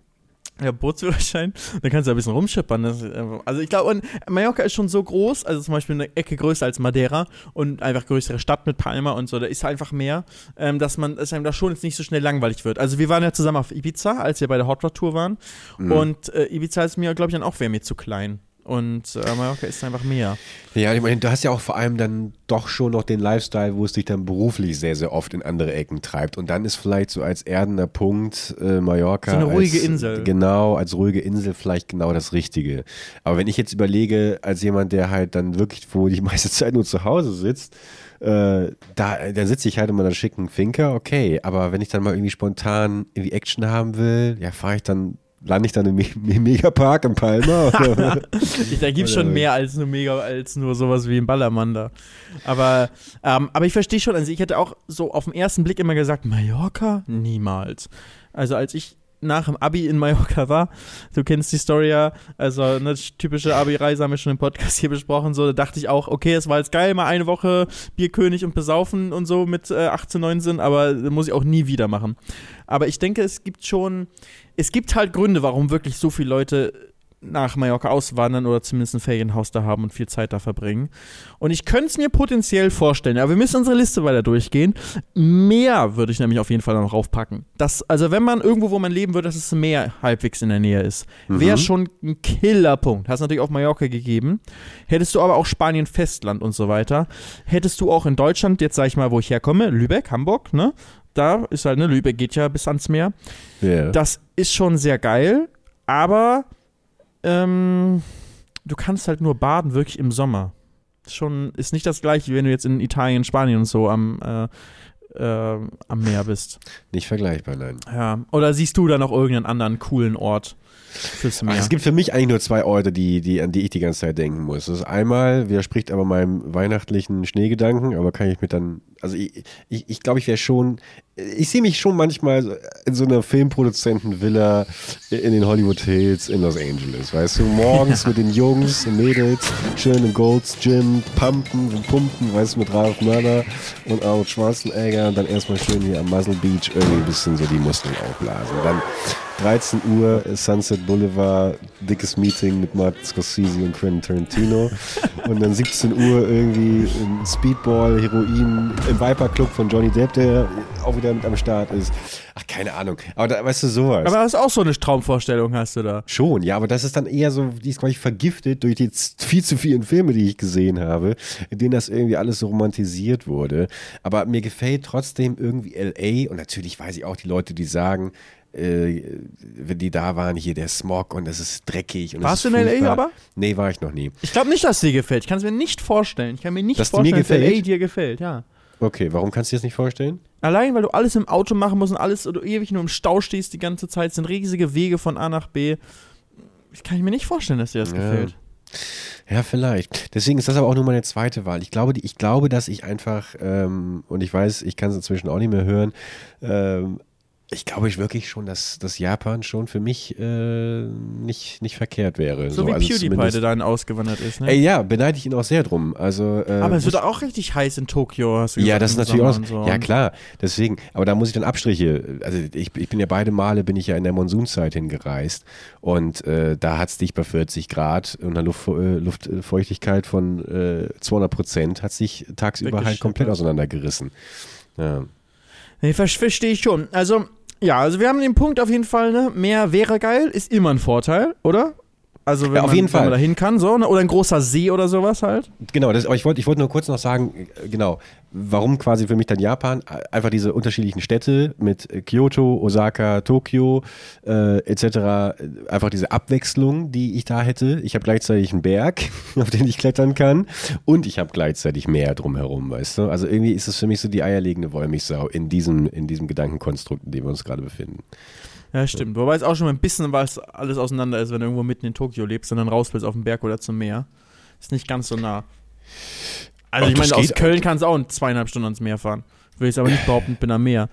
Ja, Bootsführerschein, dann kannst du ein bisschen rumschippern. Einfach- also ich glaube, Mallorca ist schon so groß, also zum Beispiel eine Ecke größer als Madeira und einfach größere Stadt mit Palma und so, da ist einfach mehr, ähm, dass man, dass einem da schon jetzt nicht so schnell langweilig wird. Also wir waren ja zusammen auf Ibiza, als wir bei der Hot Rod Tour waren und äh, Ibiza ist mir, glaube ich, dann auch wäre mir zu klein. Und äh, Mallorca ist einfach mehr. Ja, ich meine, du hast ja auch vor allem dann doch schon noch den Lifestyle, wo es dich dann beruflich sehr, sehr oft in andere Ecken treibt. Und dann ist vielleicht so als erdender Punkt äh, Mallorca. So eine ruhige als, Insel. Genau, als ruhige Insel vielleicht genau das Richtige. Aber wenn ich jetzt überlege, als jemand, der halt dann wirklich, wo die meiste Zeit nur zu Hause sitzt, äh, da, dann sitze ich halt in meiner schicken Finker, okay. Aber wenn ich dann mal irgendwie spontan irgendwie Action haben will, ja, fahre ich dann, lande ich dann im, im Megapark in Palma? Da gibt es schon mehr als nur mega, als nur sowas wie ein Ballermann da. Aber, ähm, aber ich verstehe schon, also ich hätte auch so auf den ersten Blick immer gesagt, Mallorca? Niemals. Also als ich nach dem Abi in Mallorca war, du kennst die Story ja, also eine typische Abi-Reise haben wir schon im Podcast hier besprochen, so da dachte ich auch, okay, es war jetzt geil, mal eine Woche Bierkönig und besaufen und so mit äh, 18, 19, aber muss ich auch nie wieder machen. Aber ich denke, es gibt schon, es gibt halt Gründe, warum wirklich so viele Leute nach Mallorca auswandern oder zumindest ein Ferienhaus da haben und viel Zeit da verbringen. Und ich könnte es mir potenziell vorstellen, aber wir müssen unsere Liste weiter durchgehen. Meer würde ich nämlich auf jeden Fall noch raufpacken. Das, also wenn man irgendwo, wo man leben würde, dass es Meer halbwegs in der Nähe ist, wäre schon ein Killerpunkt. Hast natürlich auf Mallorca gegeben. Hättest du aber auch Spanien, Festland und so weiter. Hättest du auch in Deutschland, jetzt sag ich mal, wo ich herkomme, Lübeck, Hamburg, ne? Da ist halt, ne, Lübeck geht ja bis ans Meer. Ja. Das ist schon sehr geil, aber ähm, du kannst halt nur baden, wirklich im Sommer. Schon ist nicht das gleiche, wie wenn du jetzt in Italien, Spanien und so am, äh, äh, am Meer bist. Nicht vergleichbar, nein. Ja. Oder siehst du da noch irgendeinen anderen coolen Ort fürs Meer? Ach, es gibt für mich eigentlich nur zwei Orte, die, die, an die ich die ganze Zeit denken muss. Das ist einmal, widerspricht aber meinem weihnachtlichen Schneegedanken, aber kann ich mir dann, also ich glaube, ich, ich, glaub, ich wäre schon, ich sehe mich schon manchmal in so einer Filmproduzentenvilla in den Hollywood Hills in Los Angeles, weißt du, morgens mit den Jungs und Mädels, schön im Golds Gym, pumpen und pumpen, weißt du, mit Ralph Mörder und Arnold Schwarzenegger und dann erstmal schön hier am Muzzle Beach irgendwie ein bisschen so die Muskeln aufblasen. Dann 13 Uhr Sunset Boulevard, dickes Meeting mit Martin Scorsese und Quentin Tarantino. und dann 17 Uhr irgendwie Speedball, Heroin im Viper Club von Johnny Depp, der auch wieder mit am Start ist. Ach, keine Ahnung. Aber da, weißt du, sowas. Aber das ist auch so eine Traumvorstellung, hast du da. Schon, ja, aber das ist dann eher so, die ist, glaube ich, vergiftet durch die viel zu vielen Filme, die ich gesehen habe, in denen das irgendwie alles so romantisiert wurde. Aber mir gefällt trotzdem irgendwie L.A. und natürlich weiß ich auch die Leute, die sagen, äh, wenn die da waren, hier der Smog und es ist dreckig. Und Warst du in L.A. aber? Nee, war ich noch nie. Ich glaube nicht, dass dir gefällt. Ich kann es mir nicht vorstellen. Ich kann mir nicht Dass vorstellen, mir dass L.A. dir gefällt, ja. Okay, warum kannst du dir das nicht vorstellen? Allein, weil du alles im Auto machen musst und alles oder ewig nur im Stau stehst die ganze Zeit, Es sind riesige Wege von A nach B. Ich kann mir nicht vorstellen, dass dir das Ja. gefällt. Ja, vielleicht. Deswegen ist das aber auch nur meine zweite Wahl. Ich glaube, ich glaube, dass ich einfach, ähm, und ich weiß, ich kann es inzwischen auch nicht mehr hören, ähm, ich glaube ich wirklich schon, dass, dass Japan schon für mich äh, nicht, nicht verkehrt wäre. So, wie also PewDiePie, der dahin ausgewandert ist, ne? Ey, ja, beneide ich ihn auch sehr drum. Also, äh, aber es wird auch richtig heiß in Tokio, hast du Ja, gesagt, das ist natürlich auch. So. Ja, klar. Deswegen. Aber da muss ich dann Abstriche. Also ich, ich bin ja beide Male bin ich ja in der Monsunzeit hingereist und äh, da hat es dich bei 40 Grad und einer Luft, äh, Luftfeuchtigkeit von äh, 200 Prozent hat sich tagsüber halt komplett auseinandergerissen. Ja. Nee, ver verstehe ich schon. Also, ja, also wir haben den Punkt auf jeden Fall, ne? Mehr wäre geil, ist immer ein Vorteil, oder? Also wenn, Ja, auf man, jeden Fall. man da hin kann, so, ne? Oder ein großer See oder sowas halt. Genau, das, aber ich wollte ich wollte nur kurz noch sagen, äh, genau, warum quasi für mich dann Japan, einfach diese unterschiedlichen Städte mit äh, Kyoto, Osaka, Tokio äh, etc., äh, einfach diese Abwechslung, die ich da hätte. Ich habe gleichzeitig einen Berg, auf den ich klettern kann und ich habe gleichzeitig Meer drumherum, weißt du? Also irgendwie ist es für mich so die eierlegende Wollmilchsau in diesem, in diesem Gedankenkonstrukt, in dem wir uns gerade befinden. Ja, stimmt. Wobei es auch schon mal ein bisschen was alles auseinander ist, wenn du irgendwo mitten in Tokio lebst und dann raus willst auf den Berg oder zum Meer. Ist nicht ganz so nah. Also Ach, ich meine, aus Köln kannst du auch in zweieinhalb Stunden ans Meer fahren. Will ich aber nicht behaupten, bin am Meer.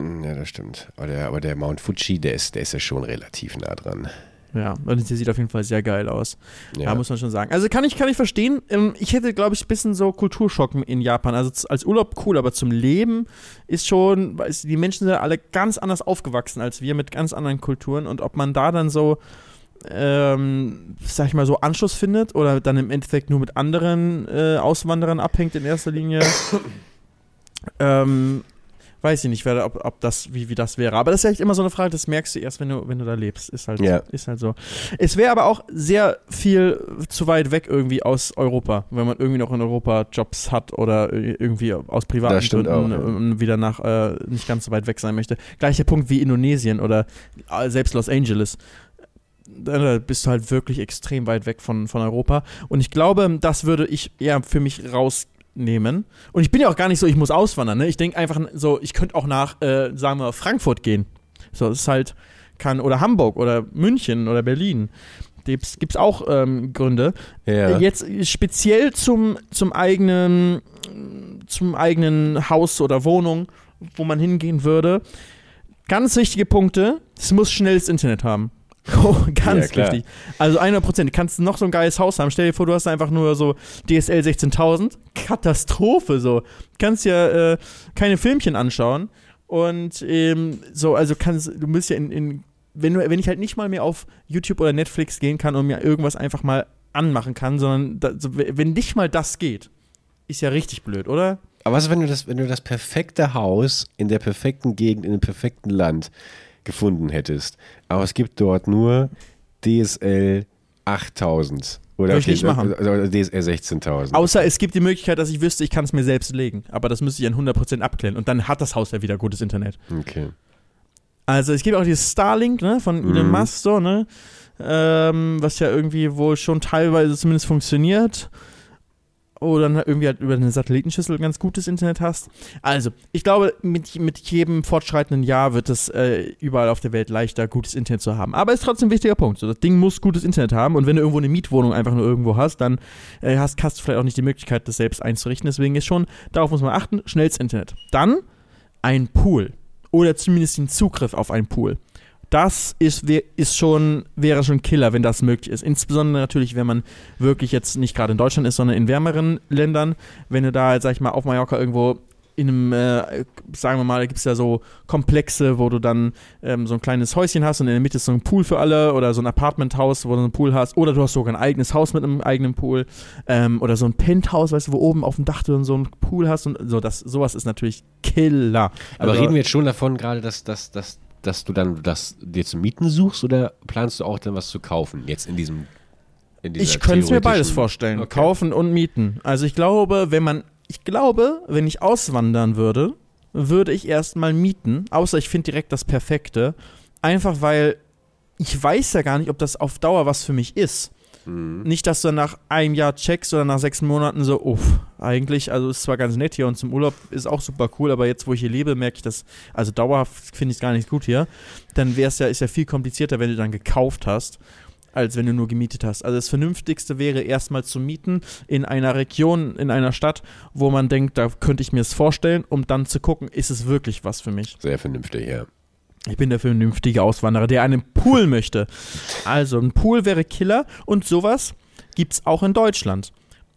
Ja, das stimmt. Aber der, aber der Mount Fuji, der ist, der ist ja schon relativ nah dran. Ja, und der sieht auf jeden Fall sehr geil aus. Ja, Ja. muss man schon sagen. Also kann ich, kann ich verstehen. Ähm, Ich hätte, glaube ich, ein bisschen so Kulturschock in Japan. Also als Urlaub cool, aber zum Leben ist schon, weiß, die Menschen sind alle ganz anders aufgewachsen als wir mit ganz anderen Kulturen. Und ob man da dann so, ähm, sag ich mal, so Anschluss findet oder dann im Endeffekt nur mit anderen äh, Auswanderern abhängt in erster Linie, ähm, weiß ich nicht, ob, ob das, wie, wie das wäre. Aber das ist echt immer so eine Frage, das merkst du erst, wenn du, wenn du da lebst. Ist halt, Ja. ist halt so. Es wäre aber auch sehr viel zu weit weg irgendwie aus Europa, wenn man irgendwie noch in Europa Jobs hat oder irgendwie aus privaten Gründen auch, ja. ähm, wieder nach äh, nicht ganz so weit weg sein möchte. Gleicher Punkt wie Indonesien oder äh, selbst Los Angeles. Da bist du halt wirklich extrem weit weg von, von Europa. Und ich glaube, das würde ich eher für mich rausnehmen. Und ich bin ja auch gar nicht so, ich muss auswandern. Ne? Ich denke einfach so, ich könnte auch nach, äh, sagen wir, Frankfurt gehen. So, das ist halt, kann, oder Hamburg oder München oder Berlin. Gibt es auch ähm, Gründe. Ja. Jetzt speziell zum, zum eigenen, zum eigenen Haus oder Wohnung, wo man hingehen würde. Ganz wichtige Punkte. Es muss schnelles Internet haben. Oh, ganz Ja, klar. wichtig. Also 100 Prozent. Du kannst noch so ein geiles Haus haben. Stell dir vor, du hast einfach nur so DSL 16000. Katastrophe so. Kannst ja äh, keine Filmchen anschauen. Und ähm, so, also kannst du musst ja in, in wenn, du, wenn ich halt nicht mal mehr auf YouTube oder Netflix gehen kann und mir irgendwas einfach mal anmachen kann, sondern da, so, wenn nicht mal das geht, ist ja richtig blöd, oder? Aber was ist, wenn du das, wenn du das perfekte Haus in der perfekten Gegend, in dem perfekten Land gefunden hättest, aber es gibt dort nur DSL 8000 oder Würde ich nicht machen. oder DSL 16000. Außer es gibt die Möglichkeit, dass ich wüsste, ich kann es mir selbst legen. Aber das müsste ich an 100% abklären. Und dann hat das Haus ja wieder gutes Internet. Okay. Also es gibt auch dieses Starlink, ne, von Elon Mhm. Musk, so, ne? Ähm, was ja irgendwie wohl schon teilweise zumindest funktioniert. Oder dann irgendwie halt über eine Satellitenschüssel ganz gutes Internet hast. Also, ich glaube, mit, mit jedem fortschreitenden Jahr wird es äh, überall auf der Welt leichter, gutes Internet zu haben. Aber ist trotzdem ein wichtiger Punkt. So, das Ding muss gutes Internet haben. Und wenn du irgendwo eine Mietwohnung einfach nur irgendwo hast, dann äh, hast, hast du vielleicht auch nicht die Möglichkeit, das selbst einzurichten. Deswegen ist schon, darauf muss man achten, schnelles Internet. Dann ein Pool. Oder zumindest den Zugriff auf einen Pool. Das ist, ist schon, wäre schon Killer, wenn das möglich ist. Insbesondere natürlich, wenn man wirklich jetzt nicht gerade in Deutschland ist, sondern in wärmeren Ländern. Wenn du da, sag ich mal, auf Mallorca irgendwo in einem, äh, sagen wir mal, da gibt es ja so Komplexe, wo du dann ähm, so ein kleines Häuschen hast und in der Mitte ist so ein Pool für alle oder so ein Apartmenthaus, wo du einen Pool hast. Oder du hast sogar ein eigenes Haus mit einem eigenen Pool. Ähm, oder so ein Penthouse, weißt du, wo oben auf dem Dach du dann so einen Pool hast und so. Das, sowas ist natürlich Killer. Aber Also- reden wir jetzt schon davon gerade, dass, dass, dass, dass du dann das dir zum Mieten suchst oder planst du auch dann was zu kaufen? Jetzt in diesem. In Ich könnte es mir beides vorstellen. Okay. Kaufen und mieten. Also ich glaube, wenn man, ich glaube, wenn ich auswandern würde, würde ich erstmal mieten. Außer ich finde direkt das Perfekte. Einfach weil ich weiß ja gar nicht, ob das auf Dauer was für mich ist. Mhm. Nicht, dass du dann nach einem Jahr checkst oder nach sechs Monaten so, uff, eigentlich, also ist zwar ganz nett hier und zum Urlaub ist auch super cool, aber jetzt, wo ich hier lebe, merke ich das, also dauerhaft finde ich es gar nicht gut hier. Dann wäre es ja, ist ja viel komplizierter, wenn du dann gekauft hast, als wenn du nur gemietet hast. Also das Vernünftigste wäre erstmal zu mieten in einer Region, in einer Stadt, wo man denkt, da könnte ich mir es vorstellen, um dann zu gucken, ist es wirklich was für mich. Sehr vernünftig, ja. Ich bin der vernünftige Auswanderer, der einen Pool möchte. Also ein Pool wäre Killer und sowas gibt es auch in Deutschland.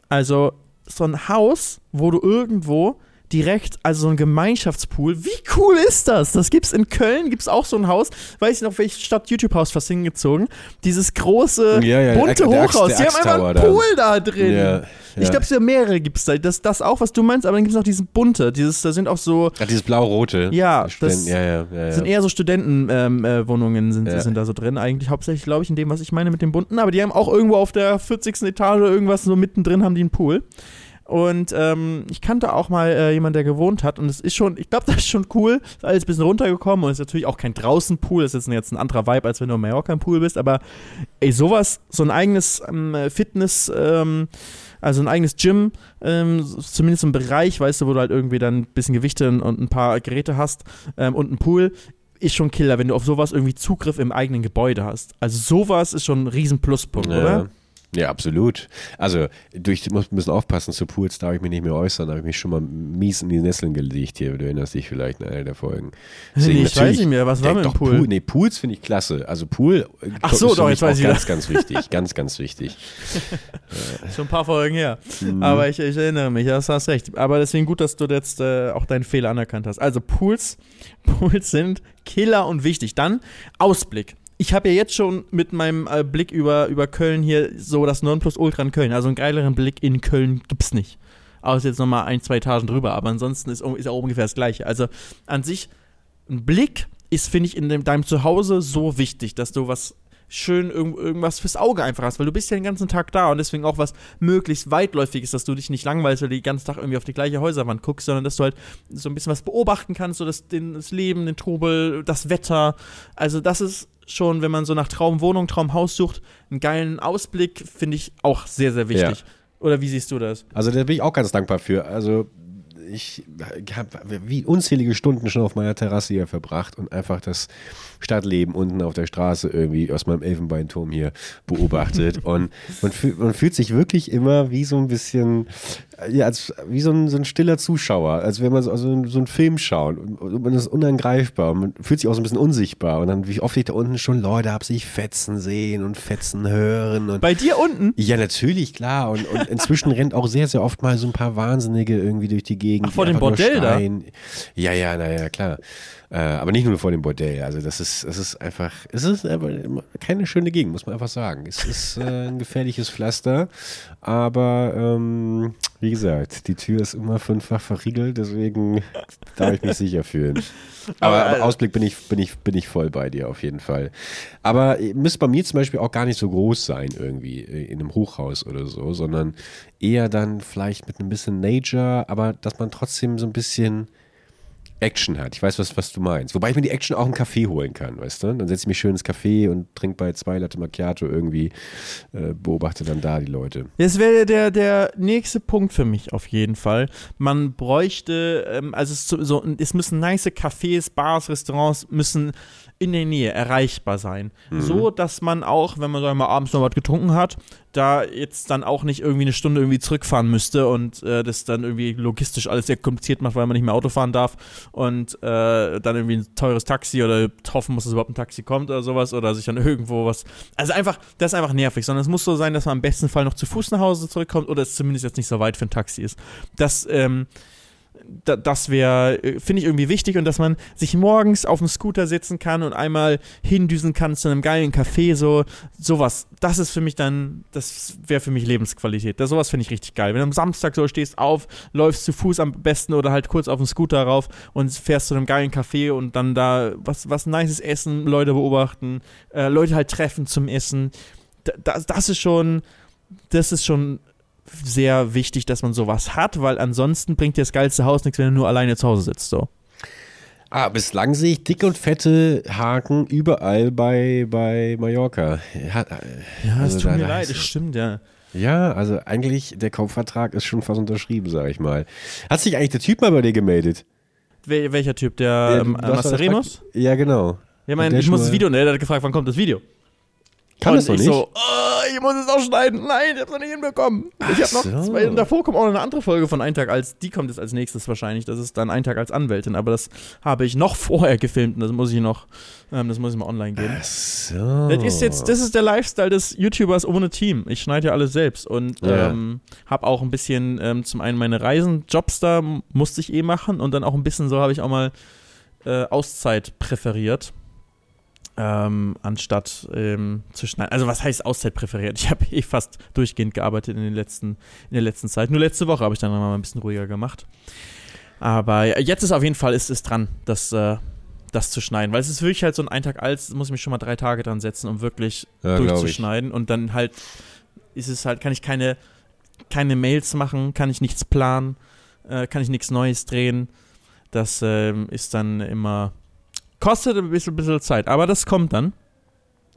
Also so ein Haus, wo du irgendwo direkt, also so ein Gemeinschaftspool, wie cool ist das? Das gibt's in Köln, gibt's auch so ein Haus, weiß ich noch, welche Stadt YouTube-Haus fast hingezogen. Dieses große, Ja, ja, der bunte der Axt- Hochhaus, der die haben einfach einen da. Pool da drin. Ja, Ich glaube, es ja mehrere gibt's da. Das, das auch, was du meinst, aber dann gibt's noch diesen bunte, dieses, da sind auch so, Ach, dieses blau-rote. Ja, das sind eher so Studentenwohnungen ähm, äh, sind, sind da so drin. Eigentlich hauptsächlich, glaube ich, in dem, was ich meine mit dem bunten. Aber die haben auch irgendwo auf der 40. Etage irgendwas so mittendrin haben die einen Pool. Und ähm, ich kannte auch mal äh, jemanden, der gewohnt hat. Und es ist schon, ich glaube, das ist schon cool. Ist alles ein bisschen runtergekommen. Und es ist natürlich auch kein Draußen-Pool. Das ist jetzt ein anderer Vibe, als wenn du in Mallorca im Pool bist. Aber ey, sowas, so ein eigenes ähm, Fitness, ähm, also ein eigenes Gym, ähm, zumindest so ein Bereich, weißt du, wo du halt irgendwie dann ein bisschen Gewichte und ein paar Geräte hast ähm, und ein Pool, ist schon Killer, wenn du auf sowas irgendwie Zugriff im eigenen Gebäude hast. Also sowas ist schon ein riesen Pluspunkt, ja. oder? Ja, absolut. Also, durch, muss ein bisschen aufpassen, zu Pools darf ich mich nicht mehr äußern, da habe ich mich schon mal mies in die Nesseln gelegt hier. Du erinnerst dich vielleicht an eine der Folgen. Nee, ich weiß nicht mehr, was war mit dem Pool? Nee, Pools finde ich klasse. Also Pool Ach so, ist doch, jetzt weiß ich ganz, ganz wichtig. Ganz, ganz wichtig. Schon ein paar Folgen her. Mhm. Aber ich, ich erinnere mich, ja, das hast recht. Aber deswegen gut, dass du jetzt äh, auch deinen Fehler anerkannt hast. Also Pools, Pools sind Killer und wichtig. Dann Ausblick. Ich habe ja jetzt schon mit meinem äh, Blick über, über Köln hier so das Nonplusultra in Köln. Also einen geileren Blick in Köln gibt's nicht. Außer jetzt nochmal ein, zwei Etagen drüber. Aber ansonsten ist, ist auch ungefähr das Gleiche. Also an sich, ein Blick ist, finde ich, in dem, deinem Zuhause so wichtig, dass du was schön irgend, irgendwas fürs Auge einfach hast, weil du bist ja den ganzen Tag da und deswegen auch was möglichst weitläufiges, dass du dich nicht langweilst, weil du den ganzen Tag irgendwie auf die gleiche Häuserwand guckst, sondern dass du halt so ein bisschen was beobachten kannst, so das, den, das Leben, den Trubel, das Wetter. Also das ist schon, wenn man so nach Traumwohnung, Traumhaus sucht, einen geilen Ausblick, finde ich auch sehr, sehr wichtig. Oder wie siehst du das? Also da bin ich auch ganz dankbar für. Also ich habe wie unzählige Stunden schon auf meiner Terrasse hier verbracht und einfach das Stadtleben unten auf der Straße irgendwie aus meinem Elfenbeinturm hier beobachtet. und man, fühl, man fühlt sich wirklich immer wie so ein bisschen, äh, ja, als, wie so ein, so ein stiller Zuschauer, als wenn man so, so, so einen Film schaut. Und, und man ist unangreifbar und man fühlt sich auch so ein bisschen unsichtbar. Und dann, wie oft ich da unten schon Leute habe sich fetzen sehen und fetzen hören. Und Bei dir unten? ja, natürlich, klar. Und, und inzwischen rennt auch sehr, sehr oft mal so ein paar Wahnsinnige irgendwie durch die Gegend. Ach, vor dem Bordell da? Ja, ja, naja, klar. Äh, aber nicht nur vor dem Bordell. Also das ist, es ist einfach, es ist einfach keine schöne Gegend, muss man einfach sagen. Es ist äh, ein gefährliches Pflaster. Aber ähm, wie gesagt, die Tür ist immer fünffach verriegelt, deswegen darf ich mich sicher fühlen. Aber, äh, Ausblick bin ich, bin, ich, bin ich voll bei dir auf jeden Fall. Aber äh, müsste bei mir zum Beispiel auch gar nicht so groß sein, irgendwie äh, in einem Hochhaus oder so, sondern eher dann vielleicht mit ein bisschen Nature, aber dass man trotzdem so ein bisschen Action hat. Ich weiß, was, was du meinst. Wobei ich mir die Action auch im Café holen kann, weißt du? Dann setze ich mich schön ins Café und trinke bei zwei Latte Macchiato irgendwie, äh, beobachte dann da die Leute. Das wäre der, der nächste Punkt für mich auf jeden Fall. Man bräuchte, ähm, also es, so, es müssen nice Cafés, Bars, Restaurants müssen in der Nähe erreichbar sein. Mhm. So, dass man auch, wenn man wir mal abends noch was getrunken hat, da jetzt dann auch nicht irgendwie eine Stunde irgendwie zurückfahren müsste und äh, das dann irgendwie logistisch alles sehr kompliziert macht, weil man nicht mehr Auto fahren darf und äh, dann irgendwie ein teures Taxi oder hoffen muss, dass überhaupt ein Taxi kommt oder sowas oder sich dann irgendwo was. Also einfach, das ist einfach nervig, sondern es muss so sein, dass man im besten Fall noch zu Fuß nach Hause zurückkommt oder es zumindest jetzt nicht so weit für ein Taxi ist. Das, ähm, da, das wäre, finde ich irgendwie wichtig und dass man sich morgens auf dem Scooter sitzen kann und einmal hindüsen kann zu einem geilen Café, so sowas. Das ist für mich dann, das wäre für mich Lebensqualität. Das, sowas finde ich richtig geil. Wenn du am Samstag so stehst auf, läufst zu Fuß am besten oder halt kurz auf dem Scooter rauf und fährst zu einem geilen Café und dann da was, was Nices essen, Leute beobachten, äh, Leute halt treffen zum Essen. das, das ist schon, das ist schon sehr wichtig, dass man sowas hat, weil ansonsten bringt dir das geilste Haus nichts, wenn du nur alleine zu Hause sitzt. So. Ah, bislang sehe ich dicke und fette Haken überall bei, bei Mallorca. Ja, ja es also tut da, mir leid, das stimmt, ja. Ja, also eigentlich, der Kaufvertrag ist schon fast unterschrieben, sag ich mal. Hat sich eigentlich der Typ mal bei dir gemeldet? Wel welcher Typ? Der, der ähm, Massaremus? Ja, genau. Ja, mein, ich muss das Video, ne, der hat gefragt, wann kommt das Video? Kann es doch nicht? So, oh, ich muss es auch schneiden. Nein, ich hab's noch nicht hinbekommen. Ich hab noch so. zwei, davor kommt auch noch eine andere Folge von Ein Tag als, die kommt jetzt als nächstes wahrscheinlich. Das ist dann Ein Tag als Anwältin, aber das habe ich noch vorher gefilmt und das muss ich noch, ähm, das muss ich mal online geben. Ach so. Das ist jetzt, das ist der Lifestyle des YouTubers ohne Team. Ich schneide ja alles selbst und ja. ähm, habe auch ein bisschen ähm, zum einen meine Reisen, Jobs da musste ich eh machen und dann auch ein bisschen so habe ich auch mal äh, Auszeit präferiert ähm, anstatt ähm, zu schneiden. Also was heißt Auszeit präferiert? Ich habe eh fast durchgehend gearbeitet in, den letzten, in der letzten Zeit. Nur letzte Woche habe ich dann mal ein bisschen ruhiger gemacht. Aber jetzt ist auf jeden Fall ist es dran, das, äh, das zu schneiden. Weil es ist wirklich halt so ein Eintag alt, muss ich mich schon mal drei Tage dran setzen, um wirklich ja, durchzuschneiden. Und dann halt ist es halt, kann ich keine, keine Mails machen, kann ich nichts planen, äh, kann ich nichts Neues drehen. Das äh, ist dann immer Kostet ein bisschen, bisschen Zeit, aber das kommt dann.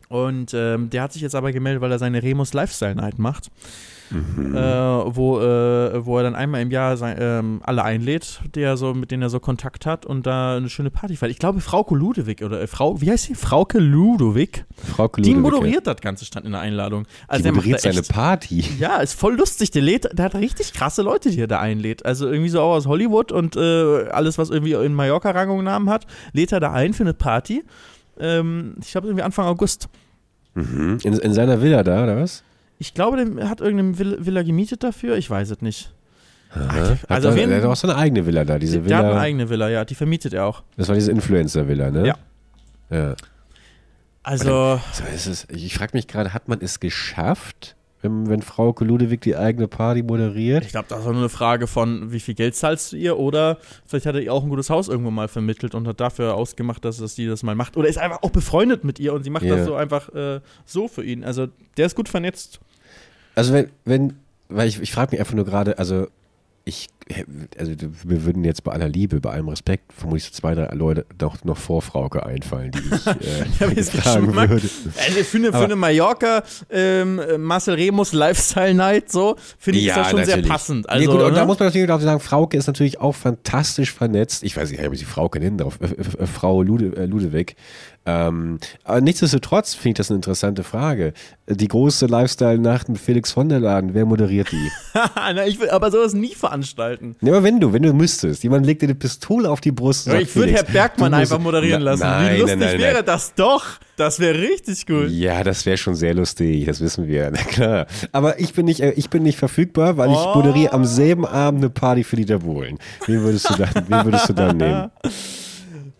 Und ähm, der hat sich jetzt aber gemeldet, weil er seine Remus Lifestyle Night macht. Mhm. Äh, wo, äh, wo er dann einmal im Jahr sein, ähm, alle einlädt, der so, mit denen er so Kontakt hat und da eine schöne Party feiert. Ich glaube, Frauke Ludewig oder äh, Frau, wie heißt sie? Frauke Ludewig. Frauke Ludewig. Die moderiert ja. das Ganze stand in der Einladung. Also die moderiert seine Party. Ja, ist voll lustig. Der, lädt, der hat richtig krasse Leute, die er da einlädt. Also irgendwie so auch aus Hollywood und äh, alles, was irgendwie in Mallorca-Rangung Namen hat, lädt er da ein für eine Party. Ähm, ich glaube, irgendwie Anfang August. Mhm. In, in seiner Villa da, oder was? Ich glaube, der hat irgendeine Villa gemietet dafür. Ich weiß es nicht. Aha. Also er, er hat auch so eine eigene Villa da. Diese Villa, der hat eine eigene Villa, ja. Die vermietet er auch. Das war diese Influencer-Villa, ne? Ja. Ja. Also. So ist es. Ich frage mich gerade, hat man es geschafft, wenn, wenn Frau Ludewig die eigene Party moderiert? Ich glaube, das war nur eine Frage von, wie viel Geld zahlst du ihr? Oder vielleicht hat er ihr auch ein gutes Haus irgendwo mal vermittelt und hat dafür ausgemacht, dass es die das mal macht. Oder ist einfach auch befreundet mit ihr und sie macht yeah. das so einfach äh, so für ihn. Also, der ist gut vernetzt. Also wenn, wenn, weil ich, ich frage mich einfach nur gerade, also ich, also wir würden jetzt bei aller Liebe, bei allem Respekt, vermutlich so zwei, drei Leute noch, noch vor Frauke einfallen, die ich äh, ja, fragen würde. Also für eine, für eine Mallorca ähm, Marcel Remus Lifestyle Night, so, finde ich ja, das schon natürlich. sehr passend. Also, nee, gut, und ne? da muss man natürlich auch sagen, Frauke ist natürlich auch fantastisch vernetzt. Ich weiß nicht, ich habe sie Frauke nennen drauf, äh, äh, Frau Lude, äh, Ludewig. Ähm, aber nichtsdestotrotz finde ich das eine interessante Frage. Die große Lifestyle-Nacht mit Felix von der Laden, wer moderiert die? Na, ich will aber sowas nie veranstalten. Ja, aber wenn du, wenn du müsstest, jemand legt dir eine Pistole auf die Brust. Ja, ich würde Herr Bergmann einfach moderieren na, lassen. Nein, Wie lustig nein, nein, wäre das doch? Das wäre richtig gut. Ja, das wäre schon sehr lustig, das wissen wir. Na klar. Aber ich bin nicht, äh, ich bin nicht verfügbar, weil oh. ich moderiere am selben Abend eine Party für die Dabolen. Wen würdest du dann, wen würdest du dann nehmen?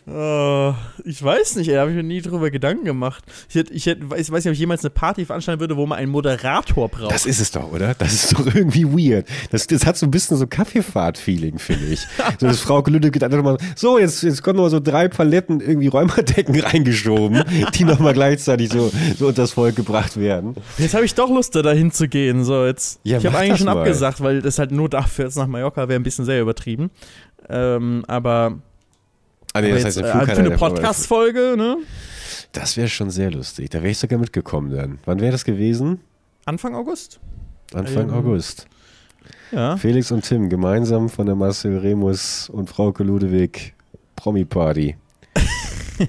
Uh, ich weiß nicht, da habe ich mir nie drüber Gedanken gemacht. Ich, hätte, ich, hätte, ich weiß nicht, ob ich jemals eine Party veranstalten würde, wo man einen Moderator braucht. Das ist es doch, oder? Das ist doch irgendwie weird. Das, das hat so ein bisschen so Kaffeefahrt-Feeling, finde ich. so, dass Frau Lüde geht einfach mal, so, jetzt, jetzt kommen noch so drei Paletten irgendwie Räumerdecken reingeschoben, die nochmal gleichzeitig so, so unter das Volk gebracht werden. Jetzt habe ich doch Lust, da hinzugehen. So, jetzt, ja, ich habe eigentlich schon mal. abgesagt, weil das halt nur dafür jetzt nach Mallorca wäre ein bisschen sehr übertrieben. Ähm, aber Ah, nee, das jetzt, heißt, den äh, Flug für kann eine Podcast-Folge, ne? Das wäre schon sehr lustig. Da wäre ich sogar mitgekommen dann. Wann wäre das gewesen? Anfang August. Anfang Ähm, August. Ja. Felix und Tim gemeinsam von der Marcel Remus und Frauke Ludewig Promi-Party.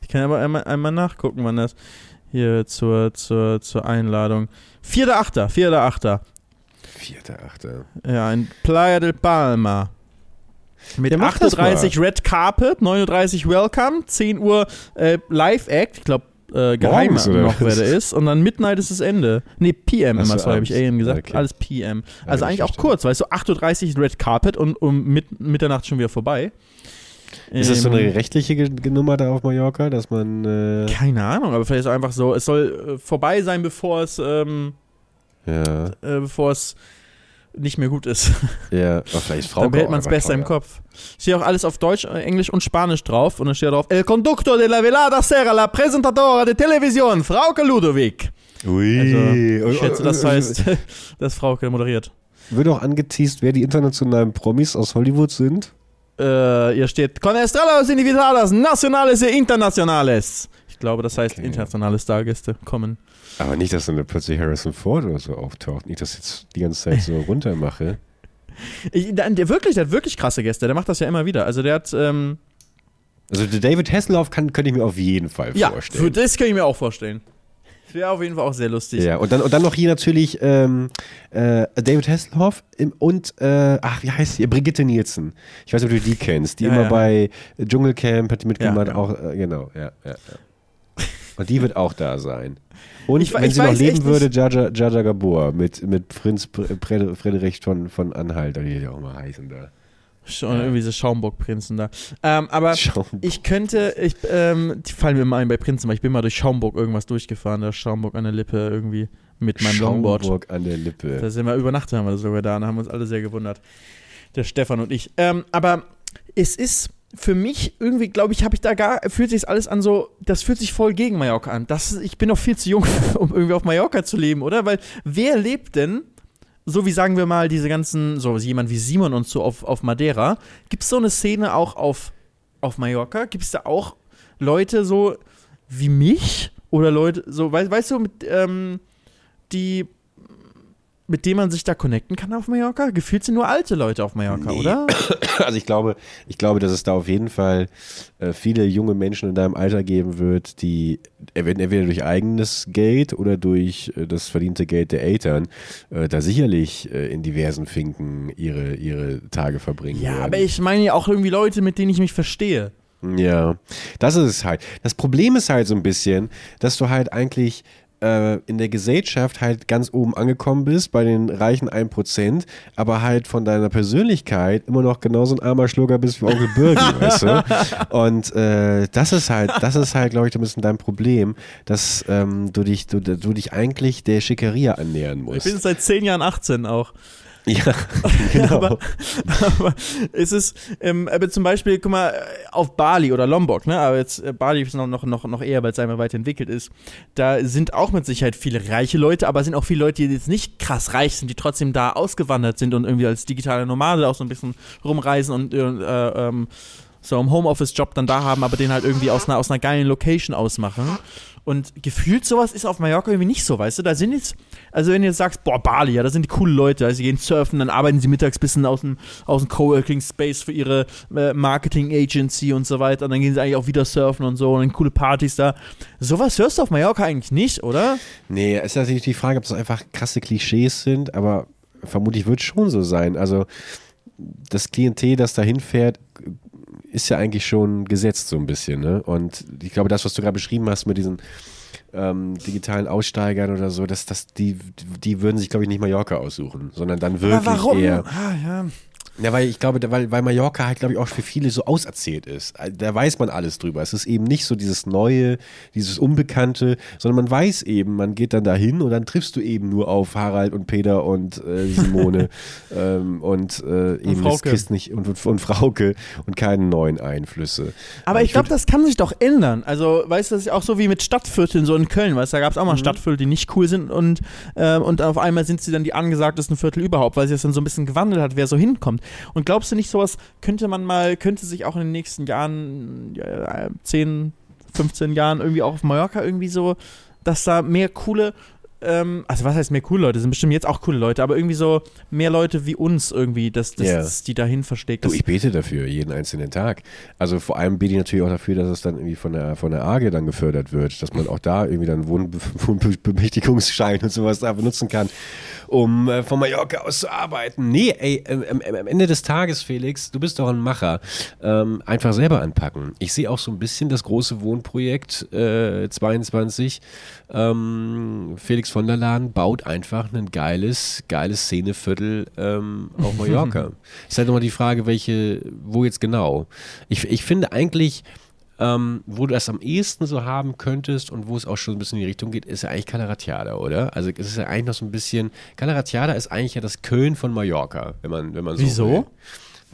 Ich kann aber einmal, einmal nachgucken, wann das hier zur, zur, zur Einladung. 4.8. 4.8. Vierter, achter. Ja, in Playa del Palma. Mit Ja, mach das 38 Red Carpet, 39 Welcome, 10 Uhr äh, Live Act, ich glaube äh, geheim Morgens, noch, wer der ist. Und dann Midnight ist das Ende. Nee, PM so, immer, sorry, habe ich. AM gesagt. Okay. Alles PM. Ja, Also ich eigentlich auch kurz, weißt du, 8.30 Uhr Red Carpet und um mit, Mitternacht schon wieder vorbei. Ist das so eine Ähm, rechtliche Nummer da auf Mallorca, dass man. Äh, Keine Ahnung, aber vielleicht ist es einfach so, es soll äh, vorbei sein, bevor es, ähm, ja, äh, bevor es nicht mehr gut ist. ja. Vielleicht Frau Dann behält man es besser im Kopf. Steht auch alles auf Deutsch, äh, Englisch und Spanisch drauf. Und dann steht drauf: El conductor de la velada serra, la presentadora de televisión, Frauke Ludovic. Ui. Also, ich schätze, das heißt, dass Frauke moderiert. Wird auch angeteased, wer die internationalen Promis aus Hollywood sind? Äh, hier steht: Con estrados invitadas nacionales e internacionales. Ich glaube, das heißt, Okay. internationale Stargäste kommen. Aber nicht, dass dann plötzlich Harrison Ford oder so auftaucht. Nicht, dass ich jetzt die ganze Zeit so runtermache. Ich, der, der, wirklich, der hat wirklich krasse Gäste. Der macht das ja immer wieder. Also, der hat. Ähm, Also der David Hasselhoff kann, könnte ich mir auf jeden Fall ja, vorstellen. für das kann ich mir auch vorstellen. Wäre auf jeden Fall auch sehr lustig. Ja, und dann, und dann noch hier natürlich ähm, äh, David Hasselhoff im, und, äh, ach, wie heißt sie? Brigitte Nielsen. Ich weiß nicht, ob du die kennst. Die Ja, immer ja. bei Dschungelcamp hat die mitgemacht, Ja, ja. auch, äh, genau, ja, ja, ja. Und die wird auch da sein. Und Ich we- wenn ich sie noch leben würde, Jaja, Jaja Gabor mit, mit Prinz Pr- Pr- Friedrich von, von Anhalt, wie die auch mal heißen da. Schon irgendwie so Schaumburg-Prinzen da. Ähm, aber Schau. ich könnte, ich, ähm, die fallen mir immer ein bei Prinzen, weil ich bin mal durch Schaumburg irgendwas durchgefahren, da Schaumburg an der Lippe irgendwie mit meinem Longboard. Schaumburg an der Lippe. Da sind wir übernachtet, haben wir sogar da, und haben uns alle sehr gewundert. Der Stefan und ich. Ähm, aber es ist für mich irgendwie, glaube ich, habe ich da gar, fühlt sich alles an so, das fühlt sich voll gegen Mallorca an. Das, ich bin noch viel zu jung, um irgendwie auf Mallorca zu leben, oder? Weil wer lebt denn, so wie sagen wir mal, diese ganzen, so jemand wie Simon und so auf, auf Madeira, gibt es so eine Szene auch auf, auf Mallorca? Gibt es da auch Leute so wie mich? Oder Leute, so, weißt, weißt du, mit, ähm, die mit denen man sich da connecten kann auf Mallorca? Gefühlt sind nur alte Leute auf Mallorca, Nee. oder? Also ich glaube, ich glaube, dass es da auf jeden Fall äh, viele junge Menschen in deinem Alter geben wird, die entweder durch eigenes Geld oder durch äh, das verdiente Geld der Eltern äh, da sicherlich in diversen Finken ihre, ihre Tage verbringen Ja, werden. aber ich meine ja auch irgendwie Leute, mit denen ich mich verstehe. Ja, das ist es halt. Das Problem ist halt so ein bisschen, dass du halt eigentlich äh, in der Gesellschaft halt ganz oben angekommen bist, bei den reichen 1%, aber halt von deiner Persönlichkeit immer noch genauso ein armer Schlucker bist wie Onkel Birgi, weißt du? Und äh, das ist halt, das ist halt, glaube ich, ein bisschen dein Problem, dass ähm, du, dich, du, du dich eigentlich der Schickeria annähern Ich musst. bin seit zehn Jahren 18 auch. Ja, genau. aber, aber es ist, ähm, aber zum Beispiel, guck mal, auf Bali oder Lombok, ne? Aber jetzt äh, Bali ist noch, noch, noch, noch eher, weil es einmal weiterentwickelt ist. Da sind auch mit Sicherheit viele reiche Leute, aber sind auch viele Leute, die jetzt nicht krass reich sind, die trotzdem da ausgewandert sind und irgendwie als digitale Nomade auch so ein bisschen rumreisen und äh, äh, ähm, so einen Homeoffice-Job dann da haben, aber den halt irgendwie aus einer, aus einer geilen Location ausmachen. Und gefühlt sowas ist auf Mallorca irgendwie nicht so, weißt du? Da sind jetzt, also wenn du jetzt sagst, boah, Bali, ja, da sind die coole Leute, also sie gehen surfen, dann arbeiten sie mittags bisschen aus dem, aus dem Coworking Space für ihre äh, Marketing Agency und so weiter. Und dann gehen sie eigentlich auch wieder surfen und so und dann coole Partys da. Sowas hörst du auf Mallorca eigentlich nicht, oder? Nee, es ist natürlich die Frage, ob das einfach krasse Klischees sind, aber vermutlich wird es schon so sein. Also das Klientel, das da hinfährt, ist ja eigentlich schon gesetzt so ein bisschen. Ne? Und ich glaube, das, was du gerade beschrieben hast mit diesen ähm, digitalen Aussteigern oder so, dass das, die, die würden sich, glaube ich, nicht Mallorca aussuchen, sondern dann wirklich eher. Ah, ja. Ja, weil ich glaube, weil, weil Mallorca halt, glaube ich, auch für viele so auserzählt ist. Da weiß man alles drüber. Es ist eben nicht so dieses Neue, dieses Unbekannte, sondern man weiß eben, man geht dann dahin und dann triffst du eben nur auf Harald und Peter und äh, Simone ähm, und äh, eben das Frauke. kriegst nicht und, und, und Frauke und keine neuen Einflüsse. Aber ich glaube, würd- das kann sich doch ändern. Also, weißt du, das ist ja auch so wie mit Stadtvierteln, so in Köln, weißt du, da gab es auch mal Stadtviertel, die nicht cool sind und, ähm, und auf einmal sind sie dann die angesagtesten Viertel überhaupt, weil sich das dann so ein bisschen gewandelt hat, wer so hinkommt. Und glaubst du nicht, sowas könnte man mal, könnte sich auch in den nächsten Jahren, ja, 10, 15 Jahren irgendwie auch auf Mallorca irgendwie so, dass da mehr coole ähm, also was heißt mehr coole Leute, sind bestimmt jetzt auch coole Leute, aber irgendwie so mehr Leute wie uns irgendwie, dass, dass, Ja. dass die dahin versteckt. Du, ich bete dafür, jeden einzelnen Tag. Also vor allem bete ich natürlich auch dafür, dass es dann irgendwie von der, von der AGE dann gefördert wird, dass man auch da irgendwie dann Wohnbe Wohnbesichtigungsschein und sowas da benutzen kann, um äh, von Mallorca aus zu arbeiten. Nee, ey, ähm, ähm, am Ende des Tages, Felix, du bist doch ein Macher. Ähm, einfach selber anpacken. Ich sehe auch so ein bisschen das große Wohnprojekt äh, 22. Ähm, Felix von der Laden baut einfach ein geiles, geiles Szeneviertel ähm, auf Mallorca. ist halt nochmal die Frage, welche, wo jetzt genau. Ich, ich finde eigentlich, ähm, wo du das am ehesten so haben könntest und wo es auch schon ein bisschen in die Richtung geht, ist ja eigentlich Calaratiada, oder? Also es ist ja eigentlich noch so ein bisschen, Calaratiada ist eigentlich ja das Köln von Mallorca, wenn man, wenn man so Wieso? will.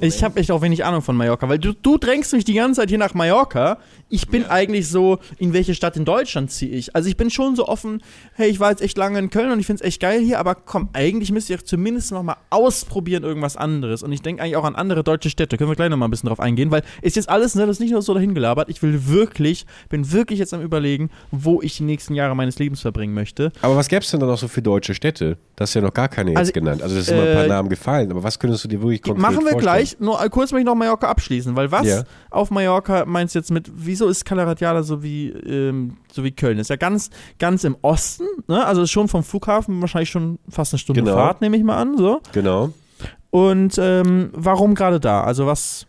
Ich habe echt auch wenig Ahnung von Mallorca, weil du, du drängst mich die ganze Zeit hier nach Mallorca. Ich bin eigentlich so, in welche Stadt in Deutschland ziehe ich? Also ich bin schon so offen, hey, ich war jetzt echt lange in Köln und ich finde es echt geil hier, aber komm, eigentlich müsste ich zumindest noch mal ausprobieren irgendwas anderes. Und ich denke eigentlich auch an andere deutsche Städte. Können wir gleich noch mal ein bisschen drauf eingehen, weil ist jetzt alles, ne, das ist nicht nur so dahin gelabert. Ich will wirklich, bin wirklich jetzt am überlegen, wo ich die nächsten Jahre meines Lebens verbringen möchte. Aber was gäbe es denn da noch so für deutsche Städte? Das ist ja noch gar keine jetzt Also, genannt. Also das sind mal ein paar äh, Namen gefallen, aber was könntest du dir wirklich konkret Machen wir vorstellen? gleich. Nur äh, kurz möchte ich noch Mallorca abschließen, weil was Ja. auf Mallorca meinst du jetzt mit, wieso ist Calaratiada so wie, ähm, so wie Köln? Ist ja ganz, ganz im Osten, ne? Also schon vom Flughafen wahrscheinlich schon fast eine Stunde Genau. Fahrt, nehme ich mal an, so. Genau. Und ähm, warum gerade da? Also was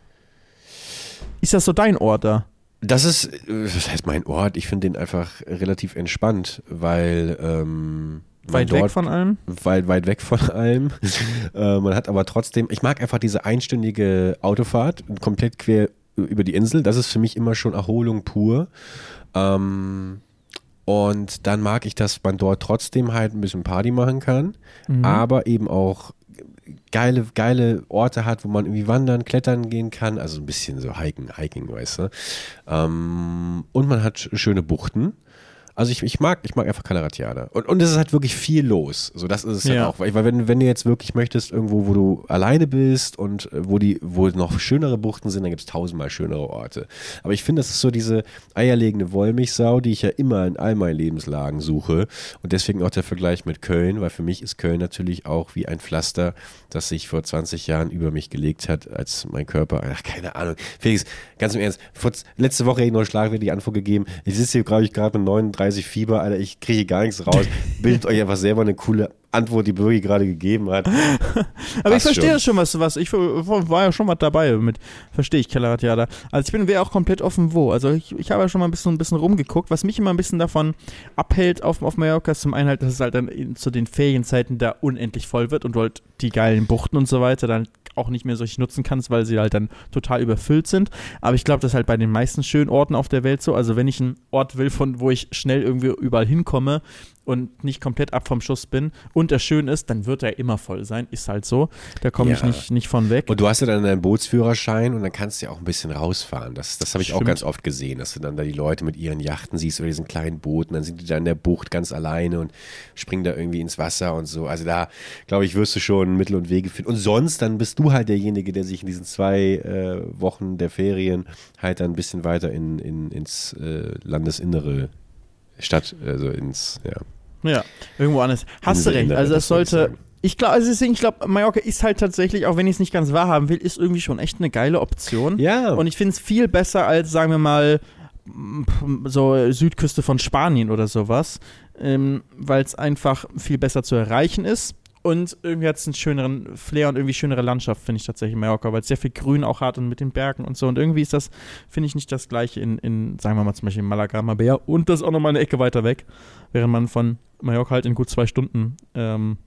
ist das so dein Ort da? Das ist, was heißt mein Ort? Ich finde den einfach relativ entspannt, weil ähm, Weit weg dort- von allem? weit, weit weg von allem. äh, man hat aber trotzdem, ich mag einfach diese einstündige Autofahrt, komplett quer über die Insel. Das ist für mich immer schon Erholung pur. Ähm, und dann mag ich, dass man dort trotzdem halt ein bisschen Party machen kann, Mhm. aber eben auch geile, geile Orte hat, wo man irgendwie wandern, klettern gehen kann, also ein bisschen so hiken, hiking, weißt du. Ähm, und man hat sch- schöne Buchten. Also ich, ich mag, ich mag einfach Calaratiada. Und, und es ist halt wirklich viel los. So, das ist es Ja. ja auch. Weil, wenn, wenn du jetzt wirklich möchtest, irgendwo, wo du alleine bist und äh, wo die, wo noch schönere Buchten sind, dann gibt es tausendmal schönere Orte. Aber ich finde, das ist so diese eierlegende Wollmilchsau, die ich ja immer in all meinen Lebenslagen suche. Und deswegen auch der Vergleich mit Köln, weil für mich ist Köln natürlich auch wie ein Pflaster, das sich vor 20 Jahren über mich gelegt hat, als mein Körper, ach, keine Ahnung. Felix, ganz im Ernst, vor, letzte Woche hätte ich noch Schlagwerte die Antwort gegeben. Ich sitze hier, glaube ich, gerade mit 39 Fieber, Alter, ich kriege gar nichts raus. Bildet euch einfach selber eine coole Antwort, die Birgi gerade gegeben hat. Aber ich verstehe schon. schon, was, was ich war ja schon mal dabei mit, verstehe ich, Calaratiada. Also ich bin wäre auch komplett offen wo. Also ich, ich habe ja schon mal ein bisschen, ein bisschen rumgeguckt. Was mich immer ein bisschen davon abhält auf, auf Mallorca ist zum einen halt, dass es halt dann in, zu den Ferienzeiten da unendlich voll wird und du halt die geilen Buchten und so weiter dann auch nicht mehr so richtig nutzen kannst, weil sie halt dann total überfüllt sind. Aber ich glaube, das ist halt bei den meisten schönen Orten auf der Welt so. Also wenn ich einen Ort will, von wo ich schnell irgendwie überall hinkomme und nicht komplett ab vom Schuss bin und er schön ist, dann wird er immer voll sein. Ist halt so. Da komme ich Ja. nicht, nicht von weg. Und du hast ja dann deinen Bootsführerschein und dann kannst du ja auch ein bisschen rausfahren. Das, das habe ich auch ganz oft gesehen, dass du dann da die Leute mit ihren Yachten siehst oder diesen kleinen Booten, dann sind die da in der Bucht ganz alleine und springen da irgendwie ins Wasser und so. Also da, glaube ich, wirst du schon Mittel und Wege finden. Und sonst, dann bist du halt derjenige, der sich in diesen zwei äh, Wochen der Ferien halt dann ein bisschen weiter in, in, ins äh, Landesinnere Stadt, also ins, ja. Ja, irgendwo anders. Hast du recht. Also das ich sollte. sagen. Ich glaube, also deswegen, ich glaube, Mallorca ist halt tatsächlich, auch wenn ich es nicht ganz wahrhaben will, ist irgendwie schon echt eine geile Option. Ja. Und ich finde es viel besser als, sagen wir mal, so Südküste von Spanien oder sowas, ähm, weil es einfach viel besser zu erreichen ist. Und irgendwie hat es einen schöneren Flair und irgendwie schönere Landschaft, finde ich tatsächlich in Mallorca, weil es sehr viel Grün auch hat und mit den Bergen und so. Und irgendwie ist das, finde ich, nicht das gleiche in, in, sagen wir mal zum Beispiel Malaga, Marbella und das auch nochmal eine Ecke weiter weg, während man von Mallorca halt in gut zwei Stunden ähm,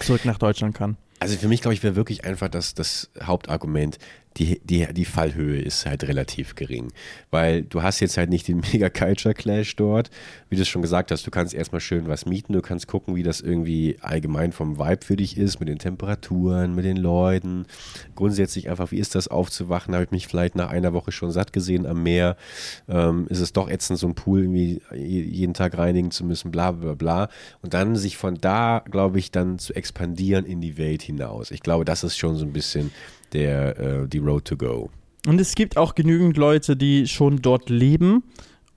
zurück nach Deutschland kann. Also für mich, glaube ich, wäre wirklich einfach das, das Hauptargument die, die, die Fallhöhe ist halt relativ gering. Weil du hast jetzt halt nicht den Mega Culture Clash dort. Wie du es schon gesagt hast, du kannst erstmal schön was mieten, du kannst gucken, wie das irgendwie allgemein vom Vibe für dich ist, mit den Temperaturen, mit den Leuten. Grundsätzlich einfach, wie ist das aufzuwachen? Habe ich mich vielleicht nach einer Woche schon satt gesehen am Meer? Ähm, ist es doch ätzend, so einen Pool irgendwie jeden Tag reinigen zu müssen, bla bla bla. Und dann sich von da, glaube ich, dann zu expandieren in die Welt hinaus. Ich glaube, das ist schon so ein bisschen der, äh, die Road to Go. Und es gibt auch genügend Leute, die schon dort leben.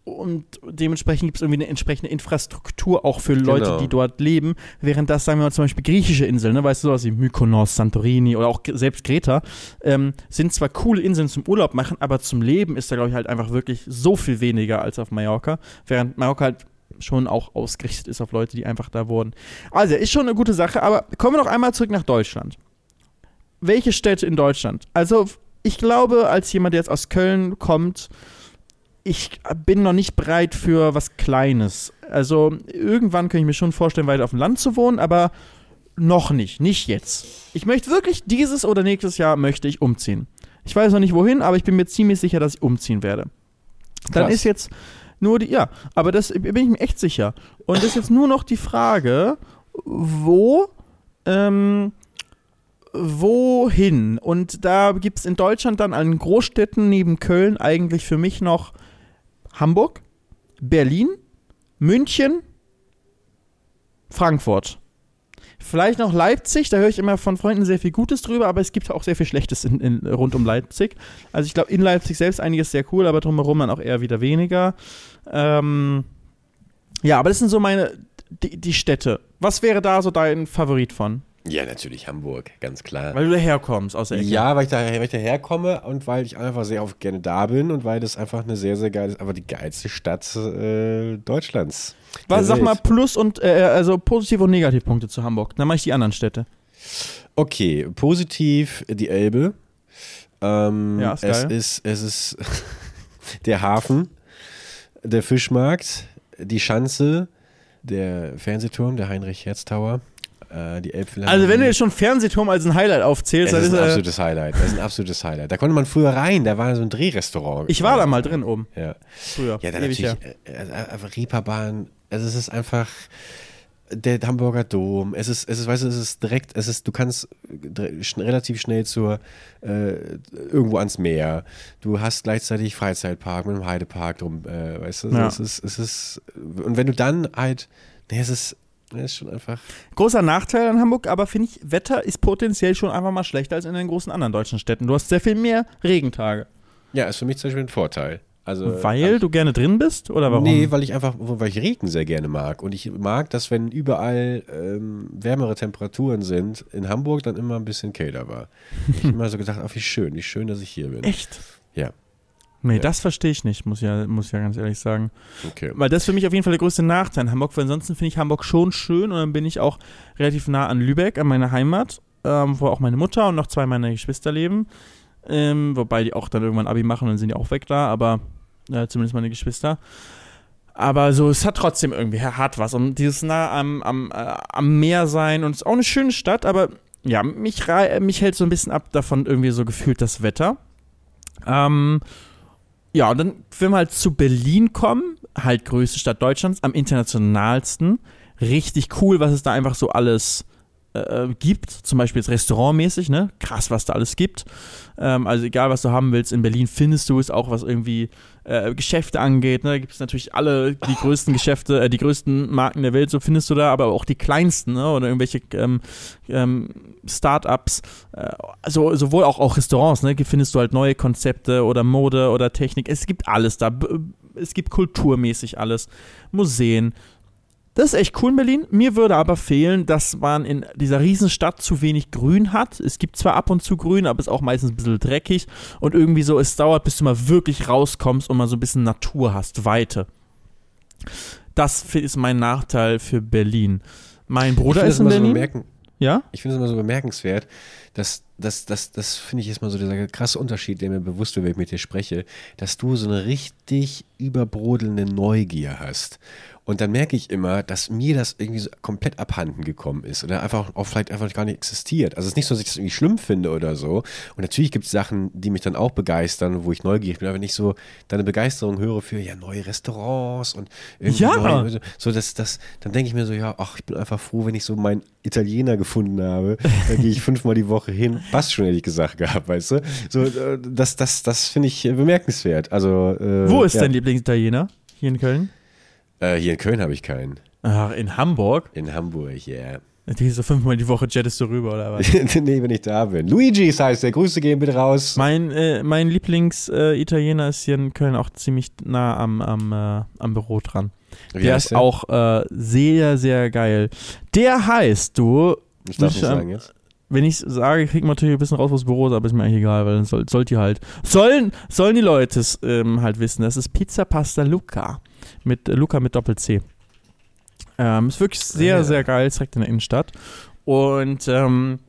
Und dementsprechend gibt es irgendwie eine entsprechende Infrastruktur auch für Leute, Genau. die dort leben. Während das, sagen wir mal zum Beispiel griechische Inseln, ne, weißt du, sowas wie Mykonos, Santorini oder auch selbst Kreta, ähm, sind zwar coole Inseln zum Urlaub machen, aber zum Leben ist da, glaube ich, halt einfach wirklich so viel weniger als auf Mallorca. Während Mallorca halt schon auch ausgerichtet ist auf Leute, die einfach da wohnen. Also, ist schon eine gute Sache, aber kommen wir noch einmal zurück nach Deutschland. Welche Städte in Deutschland? Also, ich glaube, als jemand, der jetzt aus Köln kommt, ich bin noch nicht bereit für was Kleines. Also, irgendwann kann ich mir schon vorstellen, weiter auf dem Land zu wohnen, aber noch nicht, nicht jetzt. Ich möchte wirklich dieses oder nächstes Jahr möchte ich umziehen. Ich weiß noch nicht wohin, aber ich bin mir ziemlich sicher, dass ich umziehen werde. Dann Krass. ist jetzt nur die, ja, aber das bin ich mir echt sicher. Und das ist jetzt nur noch die Frage, wo, ähm, wohin? Und da gibt es in Deutschland dann an Großstädten neben Köln eigentlich für mich noch Hamburg, Berlin, München, Frankfurt. Vielleicht noch Leipzig, da höre ich immer von Freunden sehr viel Gutes drüber, aber es gibt auch sehr viel Schlechtes in, in, rund um Leipzig. Also ich glaube, in Leipzig selbst einiges sehr cool, aber drumherum dann auch eher wieder weniger. Ähm, ja, aber das sind so meine, die, die Städte. Was wäre da so dein Favorit von? Ja, natürlich Hamburg, ganz klar. Weil du daherkommst aus der Ecke. Ja, weil ich, da, weil ich daherkomme und weil ich einfach sehr oft gerne da bin und weil das einfach eine sehr, sehr geile, aber die geilste Stadt äh, Deutschlands. Was, sag Welt. mal Plus- und, äh, also Positiv- und Negativpunkte zu Hamburg. Dann mache ich die anderen Städte. Okay, positiv die Elbe. Ähm, Ja, ist es geil. ist Es ist der Hafen, der Fischmarkt, die Schanze, der Fernsehturm, der Heinrich-Herz-Tower, äh, die Elbphilharmonie. Also wenn du jetzt schon Fernsehturm als ein Highlight aufzählst, das dann ist ist ein äh, absolutes Highlight. Das ist ein absolutes Highlight. Da konnte man früher rein, da war so ein Drehrestaurant. Ich war da mal drin oben. Ja. Früher. Ja, dann Ewig natürlich her. äh, äh, einfach Reeperbahn. Also es ist einfach der Hamburger Dom. Es ist, es ist, weißt du, es ist direkt, es ist, du kannst schn relativ schnell zur äh, irgendwo ans Meer. Du hast gleichzeitig Freizeitpark mit einem Heidepark drum, äh, weißt du, Ja. es ist, es ist, und wenn du dann halt, nee, es ist, es ist schon einfach. Großer Nachteil an Hamburg, aber finde ich, Wetter ist potenziell schon einfach mal schlechter als in den großen anderen deutschen Städten. Du hast sehr viel mehr Regentage. Ja, ist für mich zum Beispiel ein Vorteil. Also, Weil du gerne drin bist? Oder warum? Nee, weil ich einfach, weil ich Regen sehr gerne mag. Und ich mag, dass wenn überall ähm, wärmere Temperaturen sind, in Hamburg dann immer ein bisschen kälter war. ich habe immer so gedacht, ach, wie schön, wie schön, dass ich hier bin. Echt? Ja. Nee, Ja. das verstehe ich nicht, muss ja, muss ja ganz ehrlich sagen. Okay. Weil das ist für mich auf jeden Fall der größte Nachteil in Hamburg, weil ansonsten finde ich Hamburg schon schön und dann bin ich auch relativ nah an Lübeck, an meiner Heimat, ähm, wo auch meine Mutter und noch zwei meiner Geschwister leben. Ähm, wobei die auch dann irgendwann Abi machen und dann sind die auch weg da, aber äh, zumindest meine Geschwister. Aber so, es hat trotzdem irgendwie hat was. Und dieses nah am, am, äh, am Meer sein und es ist auch eine schöne Stadt, aber ja, mich, mich hält so ein bisschen ab davon irgendwie so gefühlt das Wetter. Ähm, ja, und dann, wenn wir halt zu Berlin kommen, halt größte Stadt Deutschlands, am internationalsten. Richtig cool, was es da einfach so alles äh, gibt. Zum Beispiel jetzt restaurantmäßig, ne? Krass, was da alles gibt. Ähm, also egal, was du haben willst, in Berlin findest du es auch, was irgendwie äh, Geschäfte angeht. Ne? Da gibt es natürlich alle die größten Geschäfte, äh, die größten Marken der Welt, so findest du da, aber auch die kleinsten, ne? Oder irgendwelche ähm, ähm, Startups. Äh, also sowohl auch, auch Restaurants, ne? Findest du halt neue Konzepte oder Mode oder Technik. Es gibt alles da. Es gibt kulturmäßig alles. Museen. Das ist echt cool in Berlin. Mir würde aber fehlen, dass man in dieser Riesenstadt zu wenig Grün hat. Es gibt zwar ab und zu Grün, aber es ist auch meistens ein bisschen dreckig. Und irgendwie so, es dauert, bis du mal wirklich rauskommst und mal so ein bisschen Natur hast, Weite. Das ist mein Nachteil für Berlin. Mein Bruder ist in so Berlin. bemerken, ja? ich finde es immer so bemerkenswert, dass das, das, das finde ich ist mal so dieser krasse Unterschied, der mir bewusst wird, wenn ich mit dir spreche, dass du so eine richtig überbrodelnde Neugier hast. Und dann merke ich immer, dass mir das irgendwie so komplett abhanden gekommen ist oder einfach auch vielleicht einfach gar nicht existiert. Also es ist nicht so, dass ich das irgendwie schlimm finde oder so. Und natürlich gibt es Sachen, die mich dann auch begeistern, wo ich neugierig bin. Aber wenn ich so deine Begeisterung höre für ja neue Restaurants und irgendwie Ja. neue, so das, das, dann denke ich mir so, ja, ach, ich bin einfach froh, wenn ich so meinen Italiener gefunden habe. Da gehe ich fünfmal die Woche hin. Passt schon, ehrlich gesagt gehabt, weißt du? So, äh, das, das, das finde ich bemerkenswert. Also, äh, Wo ist ja. dein Lieblingsitaliener? Hier in Köln? Äh, hier in Köln habe ich keinen. Ach, in Hamburg? In Hamburg, ja. Yeah. Die so fünfmal die Woche jettest du rüber, oder was? nee, wenn ich da bin. Luigi's heißt der. Grüße gehen bitte raus. Mein, äh, mein Lieblings-Italiener ist hier in Köln auch ziemlich nah am, am, äh, am Büro dran. Wie der ist auch äh, sehr, sehr geil. Der heißt, du, Ich darf ich, nicht ähm, sagen jetzt. wenn ich sage, kriegt man natürlich ein bisschen raus, was Büro ist, aber ist mir eigentlich egal, weil dann soll, sollt ihr halt. Sollen, sollen die Leute es ähm, halt wissen. Das ist Pizza Pasta Luca. Mit, äh, Luca mit Doppel-C. Ähm, ist wirklich sehr, ja. sehr geil, direkt in der Innenstadt. Und ähm,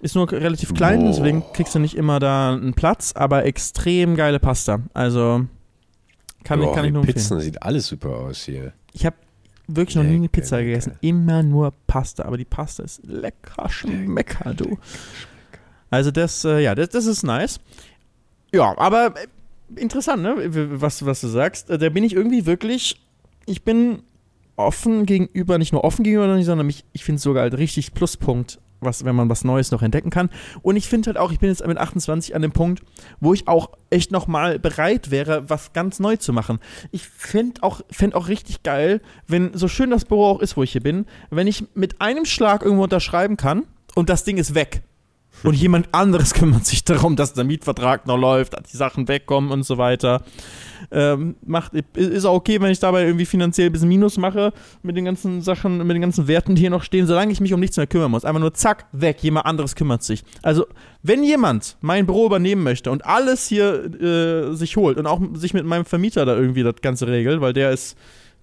ist nur relativ klein, Boah. deswegen kriegst du nicht immer da einen Platz, aber extrem geile Pasta. Also kann, ich Boah, kann ich nur empfehlen. Pizzen sieht alles super aus hier. Ich habe wirklich noch nie eine Lecker, Pizza lecker. gegessen. Immer nur Pasta. Aber die Pasta ist lecker schmecker, du. Also das, äh, ja, das, das ist nice. Ja, aber äh, interessant, ne? Was, was du sagst. Äh, Da bin ich irgendwie wirklich, ich bin offen gegenüber, nicht nur offen gegenüber, sondern mich, ich finde es sogar halt richtig Pluspunkt, was, wenn man was Neues noch entdecken kann. Und ich finde halt auch, ich bin jetzt mit 28 an dem Punkt, wo ich auch echt nochmal bereit wäre, was ganz neu zu machen. Ich finde auch, fänd auch richtig geil, wenn, so schön das Büro auch ist, wo ich hier bin, wenn ich mit einem Schlag irgendwo unterschreiben kann und das Ding ist weg. Und jemand anderes kümmert sich darum, dass der Mietvertrag noch läuft, dass die Sachen wegkommen und so weiter. Ähm, macht, ist auch okay, wenn ich dabei irgendwie finanziell ein bisschen Minus mache mit den ganzen Sachen, mit den ganzen Werten, die hier noch stehen, solange ich mich um nichts mehr kümmern muss. Einfach nur zack, weg, jemand anderes kümmert sich. Also, wenn jemand mein Büro übernehmen möchte und alles hier äh, sich holt und auch sich mit meinem Vermieter da irgendwie das Ganze regelt, weil der ist,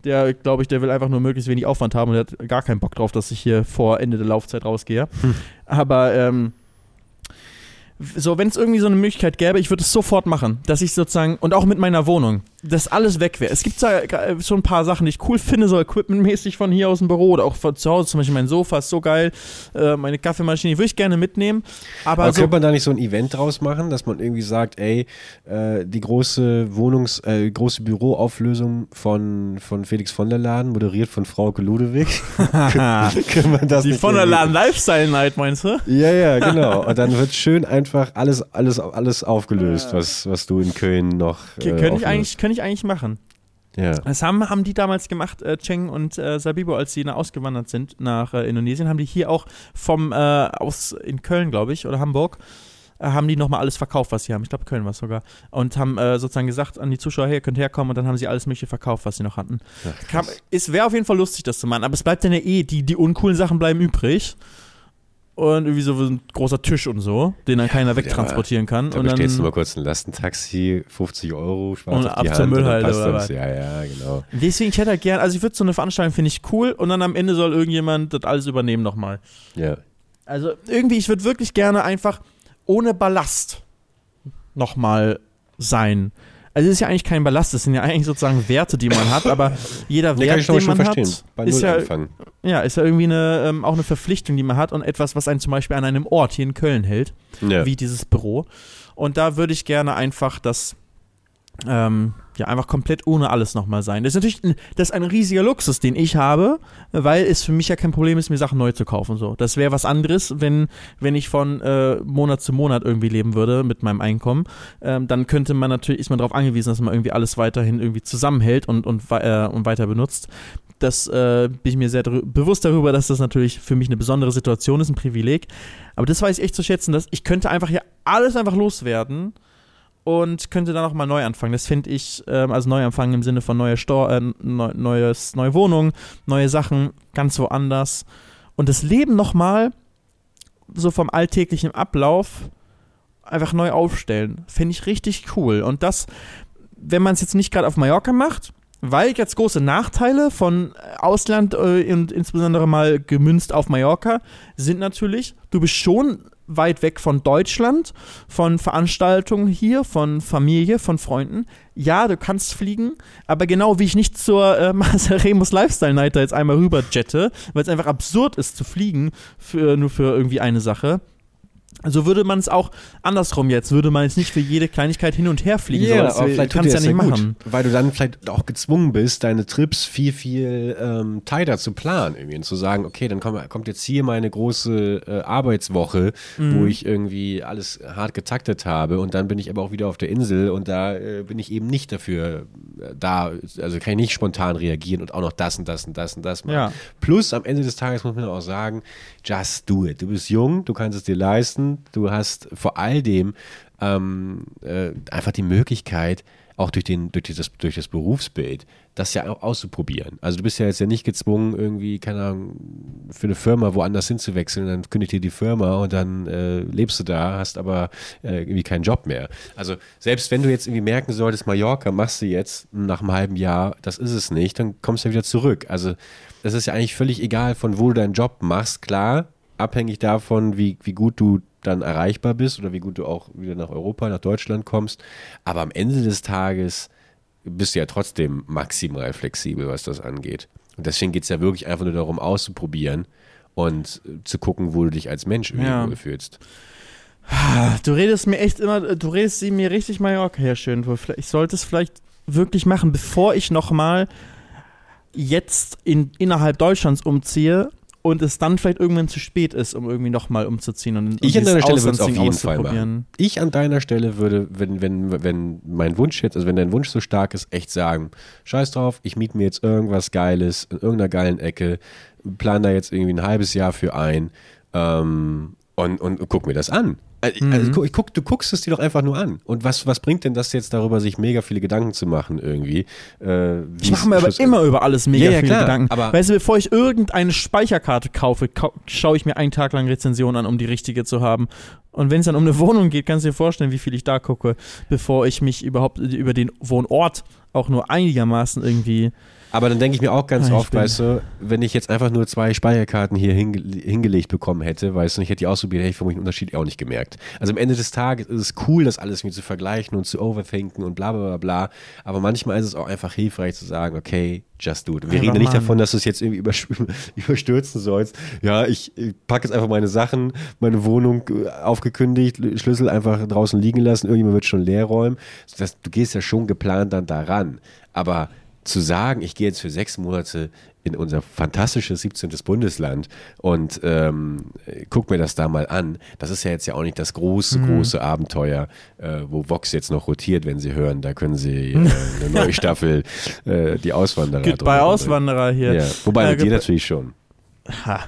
der, glaube ich, der will einfach nur möglichst wenig Aufwand haben und der hat gar keinen Bock drauf, dass ich hier vor Ende der Laufzeit rausgehe. Aber, ähm, so, wenn es irgendwie so eine Möglichkeit gäbe, ich würde es sofort machen, dass ich sozusagen, und auch mit meiner Wohnung, dass alles weg wäre. Es gibt äh, schon ein paar Sachen, die ich cool finde, so equipmentmäßig von hier aus dem Büro oder auch von zu Hause, zum Beispiel mein Sofa ist so geil, äh, meine Kaffeemaschine, die würde ich gerne mitnehmen. Aber, Aber so, könnte man da nicht so ein Event draus machen, dass man irgendwie sagt, ey, äh, die große Wohnungs-, äh, große Büroauflösung von, von Felix von der Laden, moderiert von Frauke Ludewig. Können wir das die nicht von der Laden Lifestyle Night, meinst du? Ja, ja, genau. Und dann wird schön einfach alles, alles, alles aufgelöst, was, was du in Köln noch. Äh, könnte ich, eigentlich, ich eigentlich machen. Ja. Das haben, haben die damals gemacht, äh, Cheng und äh, Sabibo, als sie ausgewandert sind nach äh, Indonesien, haben die hier auch vom, äh, aus in Köln, glaube ich, oder Hamburg, äh, haben die nochmal alles verkauft, was sie haben. Ich glaube, Köln war es sogar. Und haben äh, sozusagen gesagt an die Zuschauer, hey, ihr könnt herkommen und dann haben sie alles mögliche verkauft, was sie noch hatten. Kam, krass. es wäre auf jeden Fall lustig, das zu machen, aber es bleibt dann ja eh, die, die uncoolen Sachen bleiben übrig. Und irgendwie so ein großer Tisch und so, den dann keiner wegtransportieren kann. Da und dann, bestellst du mal kurz ein Lastentaxi, 50 Euro, Und auf die ab zur Hand, dann Müllhalde oder was? Ja, ja, genau. Deswegen, ich hätte halt gern, also ich würde so eine Veranstaltung finde ich cool und dann am Ende soll irgendjemand das alles übernehmen nochmal. Ja. Also irgendwie, ich würde wirklich gerne einfach ohne Ballast nochmal sein. Also es ist ja eigentlich kein Ballast, das sind ja eigentlich sozusagen Werte, die man hat, aber jeder Wert, ich den man verstehen. hat, Bei ist ja, ja, ist ja irgendwie eine, ähm, auch eine Verpflichtung, die man hat und etwas, was einen zum Beispiel an einem Ort hier in Köln hält Ja. wie dieses Büro. Und da würde ich gerne einfach das, ähm, ja, einfach komplett ohne alles nochmal sein. Das ist natürlich ein, das ist ein riesiger Luxus, den ich habe, weil es für mich ja kein Problem ist, mir Sachen neu zu kaufen. So. Das wäre was anderes, wenn, wenn ich von äh, Monat zu Monat irgendwie leben würde mit meinem Einkommen. Ähm, dann könnte man natürlich, ist man darauf angewiesen, dass man irgendwie alles weiterhin irgendwie zusammenhält und, und, äh, und weiter benutzt. Das äh, bin ich mir sehr drü- bewusst darüber, dass das natürlich für mich eine besondere Situation ist, ein Privileg. Aber das weiß ich echt zu schätzen, dass ich könnte einfach hier alles einfach loswerden und könnte dann auch mal neu anfangen. Das finde ich, ähm, also neu anfangen im Sinne von neue Stor äh, neu, neues, neue Wohnung, neue Sachen, ganz woanders. Und das Leben nochmal so vom alltäglichen Ablauf einfach neu aufstellen. Finde ich richtig cool. Und das, wenn man es jetzt nicht gerade auf Mallorca macht, weil jetzt große Nachteile von Ausland äh, und insbesondere mal gemünzt auf Mallorca sind natürlich, du bist schon weit weg von Deutschland, von Veranstaltungen hier, von Familie, von Freunden. Ja, du kannst fliegen, aber genau wie ich nicht zur äh, Remus Lifestyle Night da jetzt einmal rüber jette, weil es einfach absurd ist zu fliegen, für, nur für irgendwie eine Sache so würde man es auch andersrum jetzt, würde man jetzt nicht für jede Kleinigkeit hin und her fliegen. Ja, so, aber vielleicht kannst du ja nicht machen. Gut, weil du dann vielleicht auch gezwungen bist, deine Trips viel, viel ähm, tighter zu planen irgendwie und zu sagen, okay, dann kommt, kommt jetzt hier meine große äh, Arbeitswoche, mhm. wo ich irgendwie alles hart getaktet habe und dann bin ich aber auch wieder auf der Insel und da äh, bin ich eben nicht dafür äh, da, also kann ich nicht spontan reagieren und auch noch das und das und das und das machen. Ja. Plus am Ende des Tages muss man auch sagen, just do it. Du bist jung, du kannst es dir leisten, Du hast vor all dem ähm, äh, einfach die Möglichkeit, auch durch, den, durch, dieses, durch das Berufsbild, das ja auch auszuprobieren. Also du bist ja jetzt ja nicht gezwungen, irgendwie, keine Ahnung, für eine Firma woanders hinzuwechseln, dann kündigt dir die Firma und dann äh, lebst du da, hast aber äh, irgendwie keinen Job mehr. Also selbst wenn du jetzt irgendwie merken solltest, Mallorca machst du jetzt nach einem halben Jahr, das ist es nicht, dann kommst du ja wieder zurück. Also das ist ja eigentlich völlig egal, von wo du deinen Job machst. Klar, abhängig davon, wie, wie gut du dann erreichbar bist oder wie gut du auch wieder nach Europa, nach Deutschland kommst. Aber am Ende des Tages bist du ja trotzdem maximal flexibel, was das angeht. Und deswegen geht es ja wirklich einfach nur darum, auszuprobieren und zu gucken, wo du dich als Mensch ja. fühlst. Du redest mir echt immer, du redest sie mir richtig Mallorca her schön. Ich sollte es vielleicht wirklich machen, bevor ich nochmal jetzt in, innerhalb Deutschlands umziehe und es dann vielleicht irgendwann zu spät ist, um irgendwie nochmal umzuziehen und, und ich an deiner Stelle würde es auf jeden Fall machen. Ich an deiner Stelle würde, wenn, wenn, wenn mein Wunsch jetzt, also wenn dein Wunsch so stark ist, echt sagen, scheiß drauf, ich miete mir jetzt irgendwas Geiles in irgendeiner geilen Ecke, plan da jetzt irgendwie ein halbes Jahr für ein ähm, und, und, und guck mir das an. Also, also mhm. guck, du guckst es dir doch einfach nur an. Und was, was bringt denn das jetzt darüber, sich mega viele Gedanken zu machen irgendwie? Äh, ich mache mir aber immer über alles mega ja, ja, viele klar, Gedanken. Aber weißt du, bevor ich irgendeine Speicherkarte kaufe, kau schaue ich mir einen Tag lang Rezensionen an, um die richtige zu haben. Und wenn es dann um eine Wohnung geht, kannst du dir vorstellen, wie viel ich da gucke, bevor ich mich überhaupt über den Wohnort auch nur einigermaßen irgendwie aber dann denke ich mir auch ganz ah, oft, weißt du, wenn ich jetzt einfach nur zwei Speicherkarten hier hinge hingelegt bekommen hätte, weißt du, und ich hätte die ausprobiert, hätte ich vermutlich den Unterschied auch nicht gemerkt. Also am Ende des Tages ist es cool, das alles mir zu vergleichen und zu overthinken und bla bla bla bla. Aber manchmal ist es auch einfach hilfreich zu sagen, okay, just do it. Wir reden ja nicht davon, dass du es jetzt irgendwie überstürzen sollst. Ja, ich, ich packe jetzt einfach meine Sachen, meine Wohnung äh, aufgekündigt, Schlüssel einfach draußen liegen lassen, irgendjemand wird schon leer räumen. Das, du gehst ja schon geplant dann daran. Aber zu sagen, ich gehe jetzt für sechs Monate in unser fantastisches 17. Bundesland und ähm, guck mir das da mal an. Das ist ja jetzt ja auch nicht das große, mhm. große Abenteuer, äh, wo Vox jetzt noch rotiert, wenn Sie hören. Da können Sie äh, eine neue Staffel, äh, die Auswanderer. Geht bei Auswanderer hier. Ja. Wobei bei dir natürlich schon. Ha.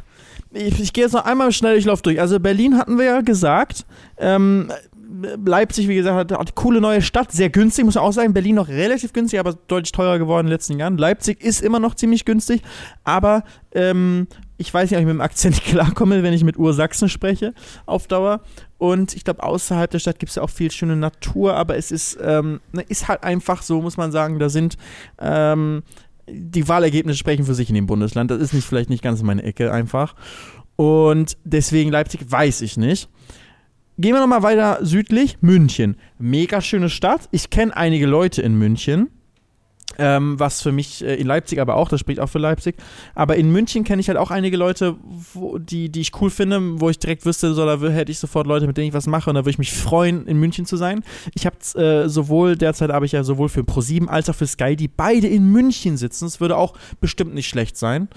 Ich, ich gehe jetzt noch einmal schnell, ich laufe durch. Also Berlin hatten wir ja gesagt. Ähm, Leipzig, wie gesagt, hat, eine coole neue Stadt, sehr günstig, muss man auch sagen. Berlin noch relativ günstig, aber deutlich teurer geworden in den letzten Jahren. Leipzig ist immer noch ziemlich günstig, aber ähm, ich weiß nicht, ob ich mit dem Akzent klarkomme, wenn ich mit Ursachsen spreche, auf Dauer. Und ich glaube, außerhalb der Stadt gibt es ja auch viel schöne Natur, aber es ist, ähm, ne, ist halt einfach so, muss man sagen, da sind ähm, die Wahlergebnisse sprechen für sich in dem Bundesland. Das ist nicht vielleicht nicht ganz meine Ecke einfach. Und deswegen Leipzig weiß ich nicht. Gehen wir nochmal weiter südlich. München. Mega schöne Stadt. Ich kenne einige Leute in München. Ähm, was für mich äh, in Leipzig aber auch, das spricht auch für Leipzig. Aber in München kenne ich halt auch einige Leute, wo, die, die ich cool finde, wo ich direkt wüsste, so, da hätte ich sofort Leute, mit denen ich was mache und da würde ich mich freuen, in München zu sein. Ich habe äh, sowohl, derzeit habe ich ja sowohl für Pro7 als auch für Sky, die beide in München sitzen. Es würde auch bestimmt nicht schlecht sein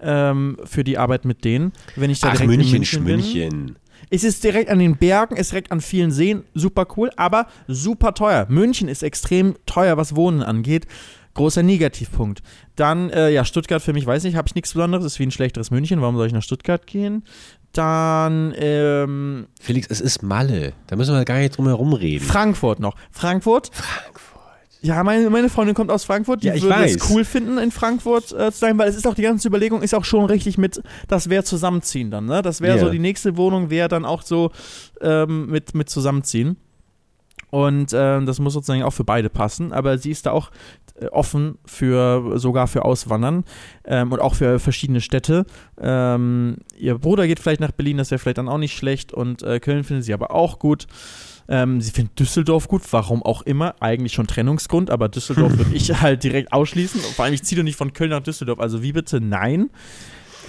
ähm, für die Arbeit mit denen, wenn ich da Ach, direkt München, in München bin. München. Es ist direkt an den Bergen, es ist direkt an vielen Seen, super cool, aber super teuer. München ist extrem teuer, was Wohnen angeht. Großer Negativpunkt. Dann, äh, ja, Stuttgart für mich, weiß nicht, habe ich nichts Besonderes, ist wie ein schlechteres München. Warum soll ich nach Stuttgart gehen? Dann, ähm. Felix, es ist Malle. Da müssen wir gar nicht drum herum reden. Frankfurt noch. Frankfurt? Frankfurt. Ja, meine, meine Freundin kommt aus Frankfurt. Die ja, ich würde weiß. es cool finden, in Frankfurt äh, zu sein, weil es ist auch die ganze Überlegung, ist auch schon richtig mit, das wäre zusammenziehen dann, ne? Das wäre yeah. so, die nächste Wohnung wäre dann auch so ähm, mit, mit zusammenziehen. Und äh, das muss sozusagen auch für beide passen. Aber sie ist da auch äh, offen für sogar für Auswandern ähm, und auch für verschiedene Städte. Ähm, ihr Bruder geht vielleicht nach Berlin, das wäre vielleicht dann auch nicht schlecht. Und äh, Köln findet sie aber auch gut. Ähm, sie findet Düsseldorf gut, warum auch immer. Eigentlich schon Trennungsgrund, aber Düsseldorf würde ich halt direkt ausschließen. Vor allem, ich ziehe doch nicht von Köln nach Düsseldorf. Also wie bitte? Nein.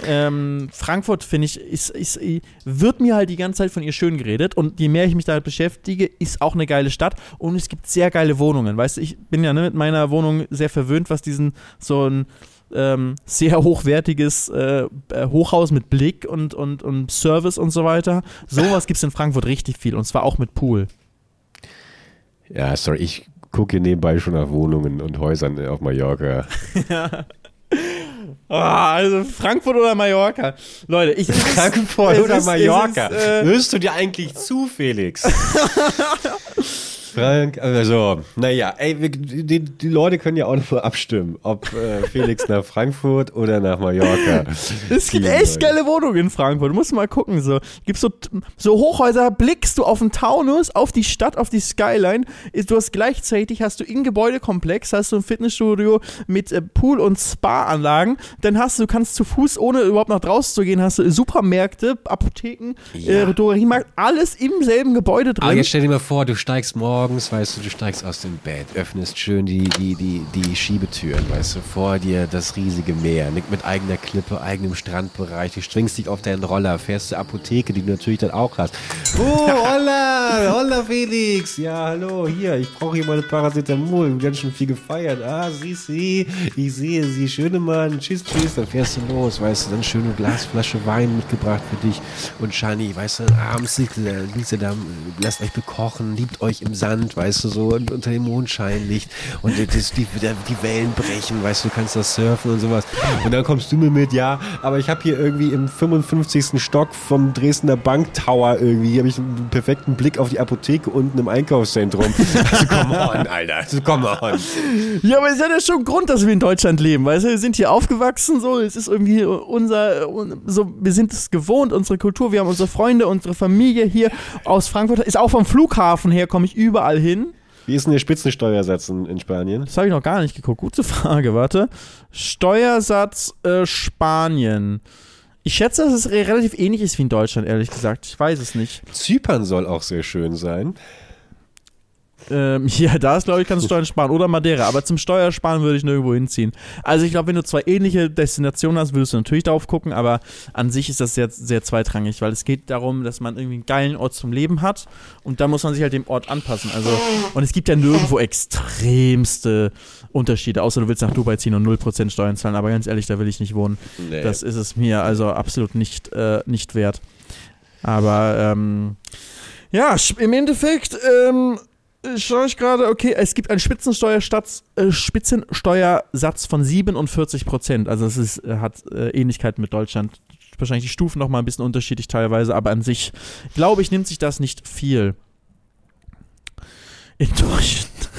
Ähm, Frankfurt, finde ich, ist, ist, wird mir halt die ganze Zeit von ihr schön geredet und je mehr ich mich damit beschäftige, ist auch eine geile Stadt und es gibt sehr geile Wohnungen. Weißt du, ich bin ja ne, mit meiner Wohnung sehr verwöhnt, was diesen so ein ähm, sehr hochwertiges äh, äh Hochhaus mit Blick und, und, und Service und so weiter. Sowas gibt es in Frankfurt richtig viel und zwar auch mit Pool. Ja, sorry, ich gucke nebenbei schon nach Wohnungen und Häusern auf Mallorca. ja. Oh, also Frankfurt oder Mallorca. Leute, ich. Frankfurt oder ist, Mallorca. Ist, äh, Hörst du dir eigentlich zu, Felix? Frank, also, naja, ey, wir, die, die, Leute können ja auch noch mal abstimmen, ob äh, Felix nach Frankfurt oder nach Mallorca. Es gibt echt geile Wohnungen in Frankfurt. Du musst mal gucken. So. Gibt so, so Hochhäuser, blickst du auf den Taunus, auf die Stadt, auf die Skyline. Du hast gleichzeitig hast du im Gebäudekomplex hast du ein Fitnessstudio mit äh, Pool und Spa-Anlagen. Dann hast du, kannst zu Fuß, ohne überhaupt nach draußen zu gehen, hast du Supermärkte, Apotheken, ja. äh, Drogeriemarkt, alles im selben Gebäude drin. Aber jetzt stell dir mal vor, du steigst morgen morgens, weißt du, du steigst aus dem Bett, öffnest schön die, die, die, die Schiebetüren, weißt du, vor dir das riesige Meer, mit eigener Klippe, eigenem Strandbereich, du schwingst dich auf deinen Roller, fährst zur Apotheke, die du natürlich dann auch hast. Oh, holla, holla Felix, ja, hallo, hier, ich brauche hier mal eine Paracetamol, ganz schön viel gefeiert, ah, sieh sie, ich sehe sie, schöne Mann, tschüss, tschüss, dann fährst du los, weißt du, dann schöne Glasflasche Wein mitgebracht für dich. Und Shani, weißt du, abends liegt ihr da, lasst euch bekochen, liebt euch im Sand, Strand, weißt du, so unter dem Mondscheinlicht und das, die, die Wellen brechen, weißt du, du kannst das surfen und sowas. Und dann kommst du mir mit, ja, aber ich habe hier irgendwie im 55. Stock vom Dresdner Banktower irgendwie, habe ich einen perfekten Blick auf die Apotheke unten im Einkaufszentrum. Also come on, Alter, also come on. Ja, aber es ist ja schon Grund, dass wir in Deutschland leben, weißt du, wir sind hier aufgewachsen, so, es ist irgendwie unser, so, wir sind es gewohnt, unsere Kultur, wir haben unsere Freunde, unsere Familie hier aus Frankfurt, ist auch vom Flughafen her, komme ich überall überall hin. Wie ist denn der Spitzensteuersatz in, in Spanien? Das habe ich noch gar nicht geguckt. Gute Frage, warte. Steuersatz äh, Spanien. Ich schätze, dass es relativ ähnlich ist wie in Deutschland, ehrlich gesagt. Ich weiß es nicht. Zypern soll auch sehr schön sein. Ähm, ja, da ist, glaube ich, kannst du Steuern sparen. Oder Madeira. Aber zum Steuersparen würde ich nirgendwo hinziehen. Also ich glaube, wenn du zwei ähnliche Destinationen hast, würdest du natürlich darauf gucken, aber an sich ist das sehr, sehr zweitrangig, weil es geht darum, dass man irgendwie einen geilen Ort zum Leben hat und da muss man sich halt dem Ort anpassen. Also, und es gibt ja nirgendwo extremste Unterschiede, außer du willst nach Dubai ziehen und 0% Steuern zahlen, aber ganz ehrlich, da will ich nicht wohnen. Nee. Das ist es mir also absolut nicht, äh, nicht wert. Aber ähm, ja, im Endeffekt ähm, schaue ich gerade, okay, es gibt einen Spitzensteuersatz, äh, Spitzensteuersatz von 47 Prozent. Also es ist, äh, hat äh, Ähnlichkeit mit Deutschland. Wahrscheinlich die Stufen noch mal ein bisschen unterschiedlich teilweise, aber an sich, glaube ich, nimmt sich das nicht viel. In Deutschland.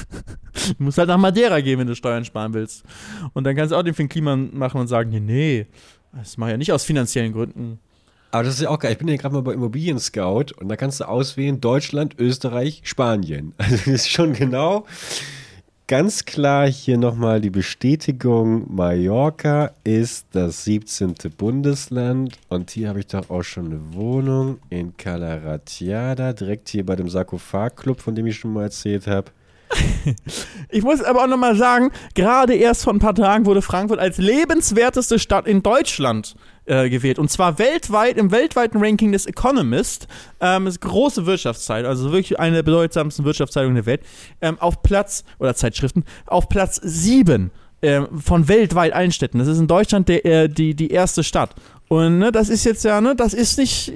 du musst halt nach Madeira gehen, wenn du Steuern sparen willst. Und dann kannst du auch den Finn Kliman machen und sagen, nee, nee, das mache ich ja nicht aus finanziellen Gründen. Aber das ist ja auch geil. Ich bin ja gerade mal bei Immobilien Scout und da kannst du auswählen Deutschland, Österreich, Spanien. Also das ist schon genau ganz klar hier nochmal die Bestätigung. Mallorca ist das 17. Bundesland und hier habe ich doch auch schon eine Wohnung in Calaratiada, direkt hier bei dem Sarkophag-Club, von dem ich schon mal erzählt habe. Ich muss aber auch nochmal sagen, gerade erst vor ein paar Tagen wurde Frankfurt als lebenswerteste Stadt in Deutschland äh, gewählt. Und zwar weltweit, im weltweiten Ranking des Economist, ähm, ist große Wirtschaftszeit, also wirklich eine der bedeutsamsten Wirtschaftszeitungen der Welt, ähm, auf Platz, oder Zeitschriften, auf Platz 7 ähm, von weltweit allen Städten. Das ist in Deutschland der, äh, die, die erste Stadt. Und ne, das ist jetzt ja, ne, das ist nicht,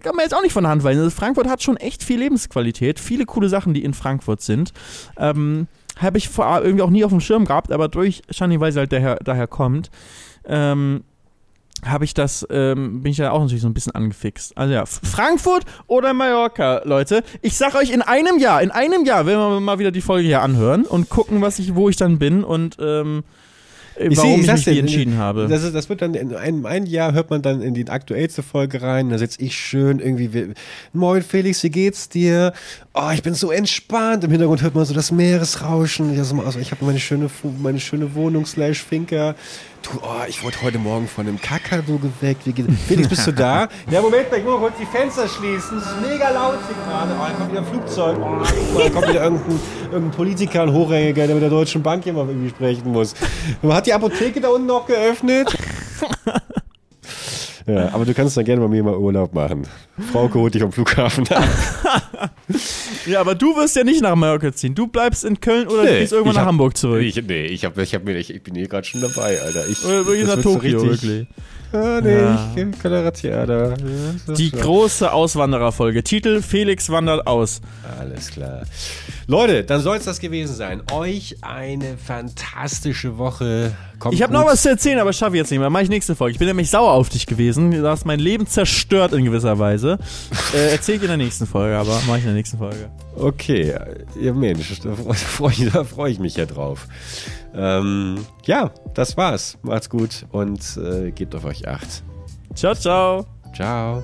kann man jetzt auch nicht von der Hand weisen. Also Frankfurt hat schon echt viel Lebensqualität, viele coole Sachen, die in Frankfurt sind. Ähm, Habe ich vor, irgendwie auch nie auf dem Schirm gehabt, aber durch Shani, weil sie halt daher, daher kommt, ähm, habe ich das, ähm, bin ich ja auch natürlich so ein bisschen angefixt. Also ja, Frankfurt oder Mallorca, Leute. Ich sag euch, in einem Jahr, in einem Jahr werden wir mal wieder die Folge hier anhören und gucken, was ich, wo ich dann bin und ähm, warum seh- ich, sag's mich wie entschieden habe. Das, ist, das wird dann in einem, ein Jahr hört man dann in die aktuellste Folge rein. Da sitze ich schön irgendwie. wie- Moin Felix, wie geht's dir? Oh, ich bin so entspannt. Im Hintergrund hört man so das Meeresrauschen. Ich, also, ich habe meine schöne, meine schöne Wohnung slash Finca. Du, oh, ich wurde heute Morgen von einem Kakadu geweckt. Felix, bist du da? Ja, Moment, ich muss mal kurz die Fenster schließen. Es ist mega laut hier gerade. Oh, da kommt wieder ein Flugzeug. Oh, mal, da kommt wieder irgendein, irgendein Politiker, ein Hochrangiger, der mit der Deutschen Bank hier mal irgendwie sprechen muss. Hat die Apotheke da unten noch geöffnet? Ja, aber du kannst dann gerne bei mir mal Urlaub machen. Frauke holt dich am Flughafen ab. Ja, aber du wirst ja nicht nach Mallorca ziehen. Du bleibst in Köln oder du gehst irgendwann nach hab- Hamburg zurück. Ich, nee, ich, hab, ich, hab mir, ich, ich bin hier gerade schon dabei, Alter. Ich, oder das nach wird so Tokio, richtig- wirklich. Ah, nee, Ja. Die große Auswandererfolge. Titel Felix wandert aus. Alles klar. Leute, dann soll es das gewesen sein. Euch eine fantastische Woche. Kommt Ich habe noch was zu erzählen, aber schaffe ich jetzt nicht mehr. Mach ich nächste Folge. Ich bin nämlich sauer auf dich gewesen. Du hast mein Leben zerstört in gewisser Weise. Äh, erzähl ich in der nächsten Folge, aber mach ich in der nächsten Folge. Okay, ja Mensch, da freue ich, freu ich mich ja drauf. Ähm, ja, das war's. Macht's gut und äh, gebt auf euch acht. Ciao, ciao. Ciao.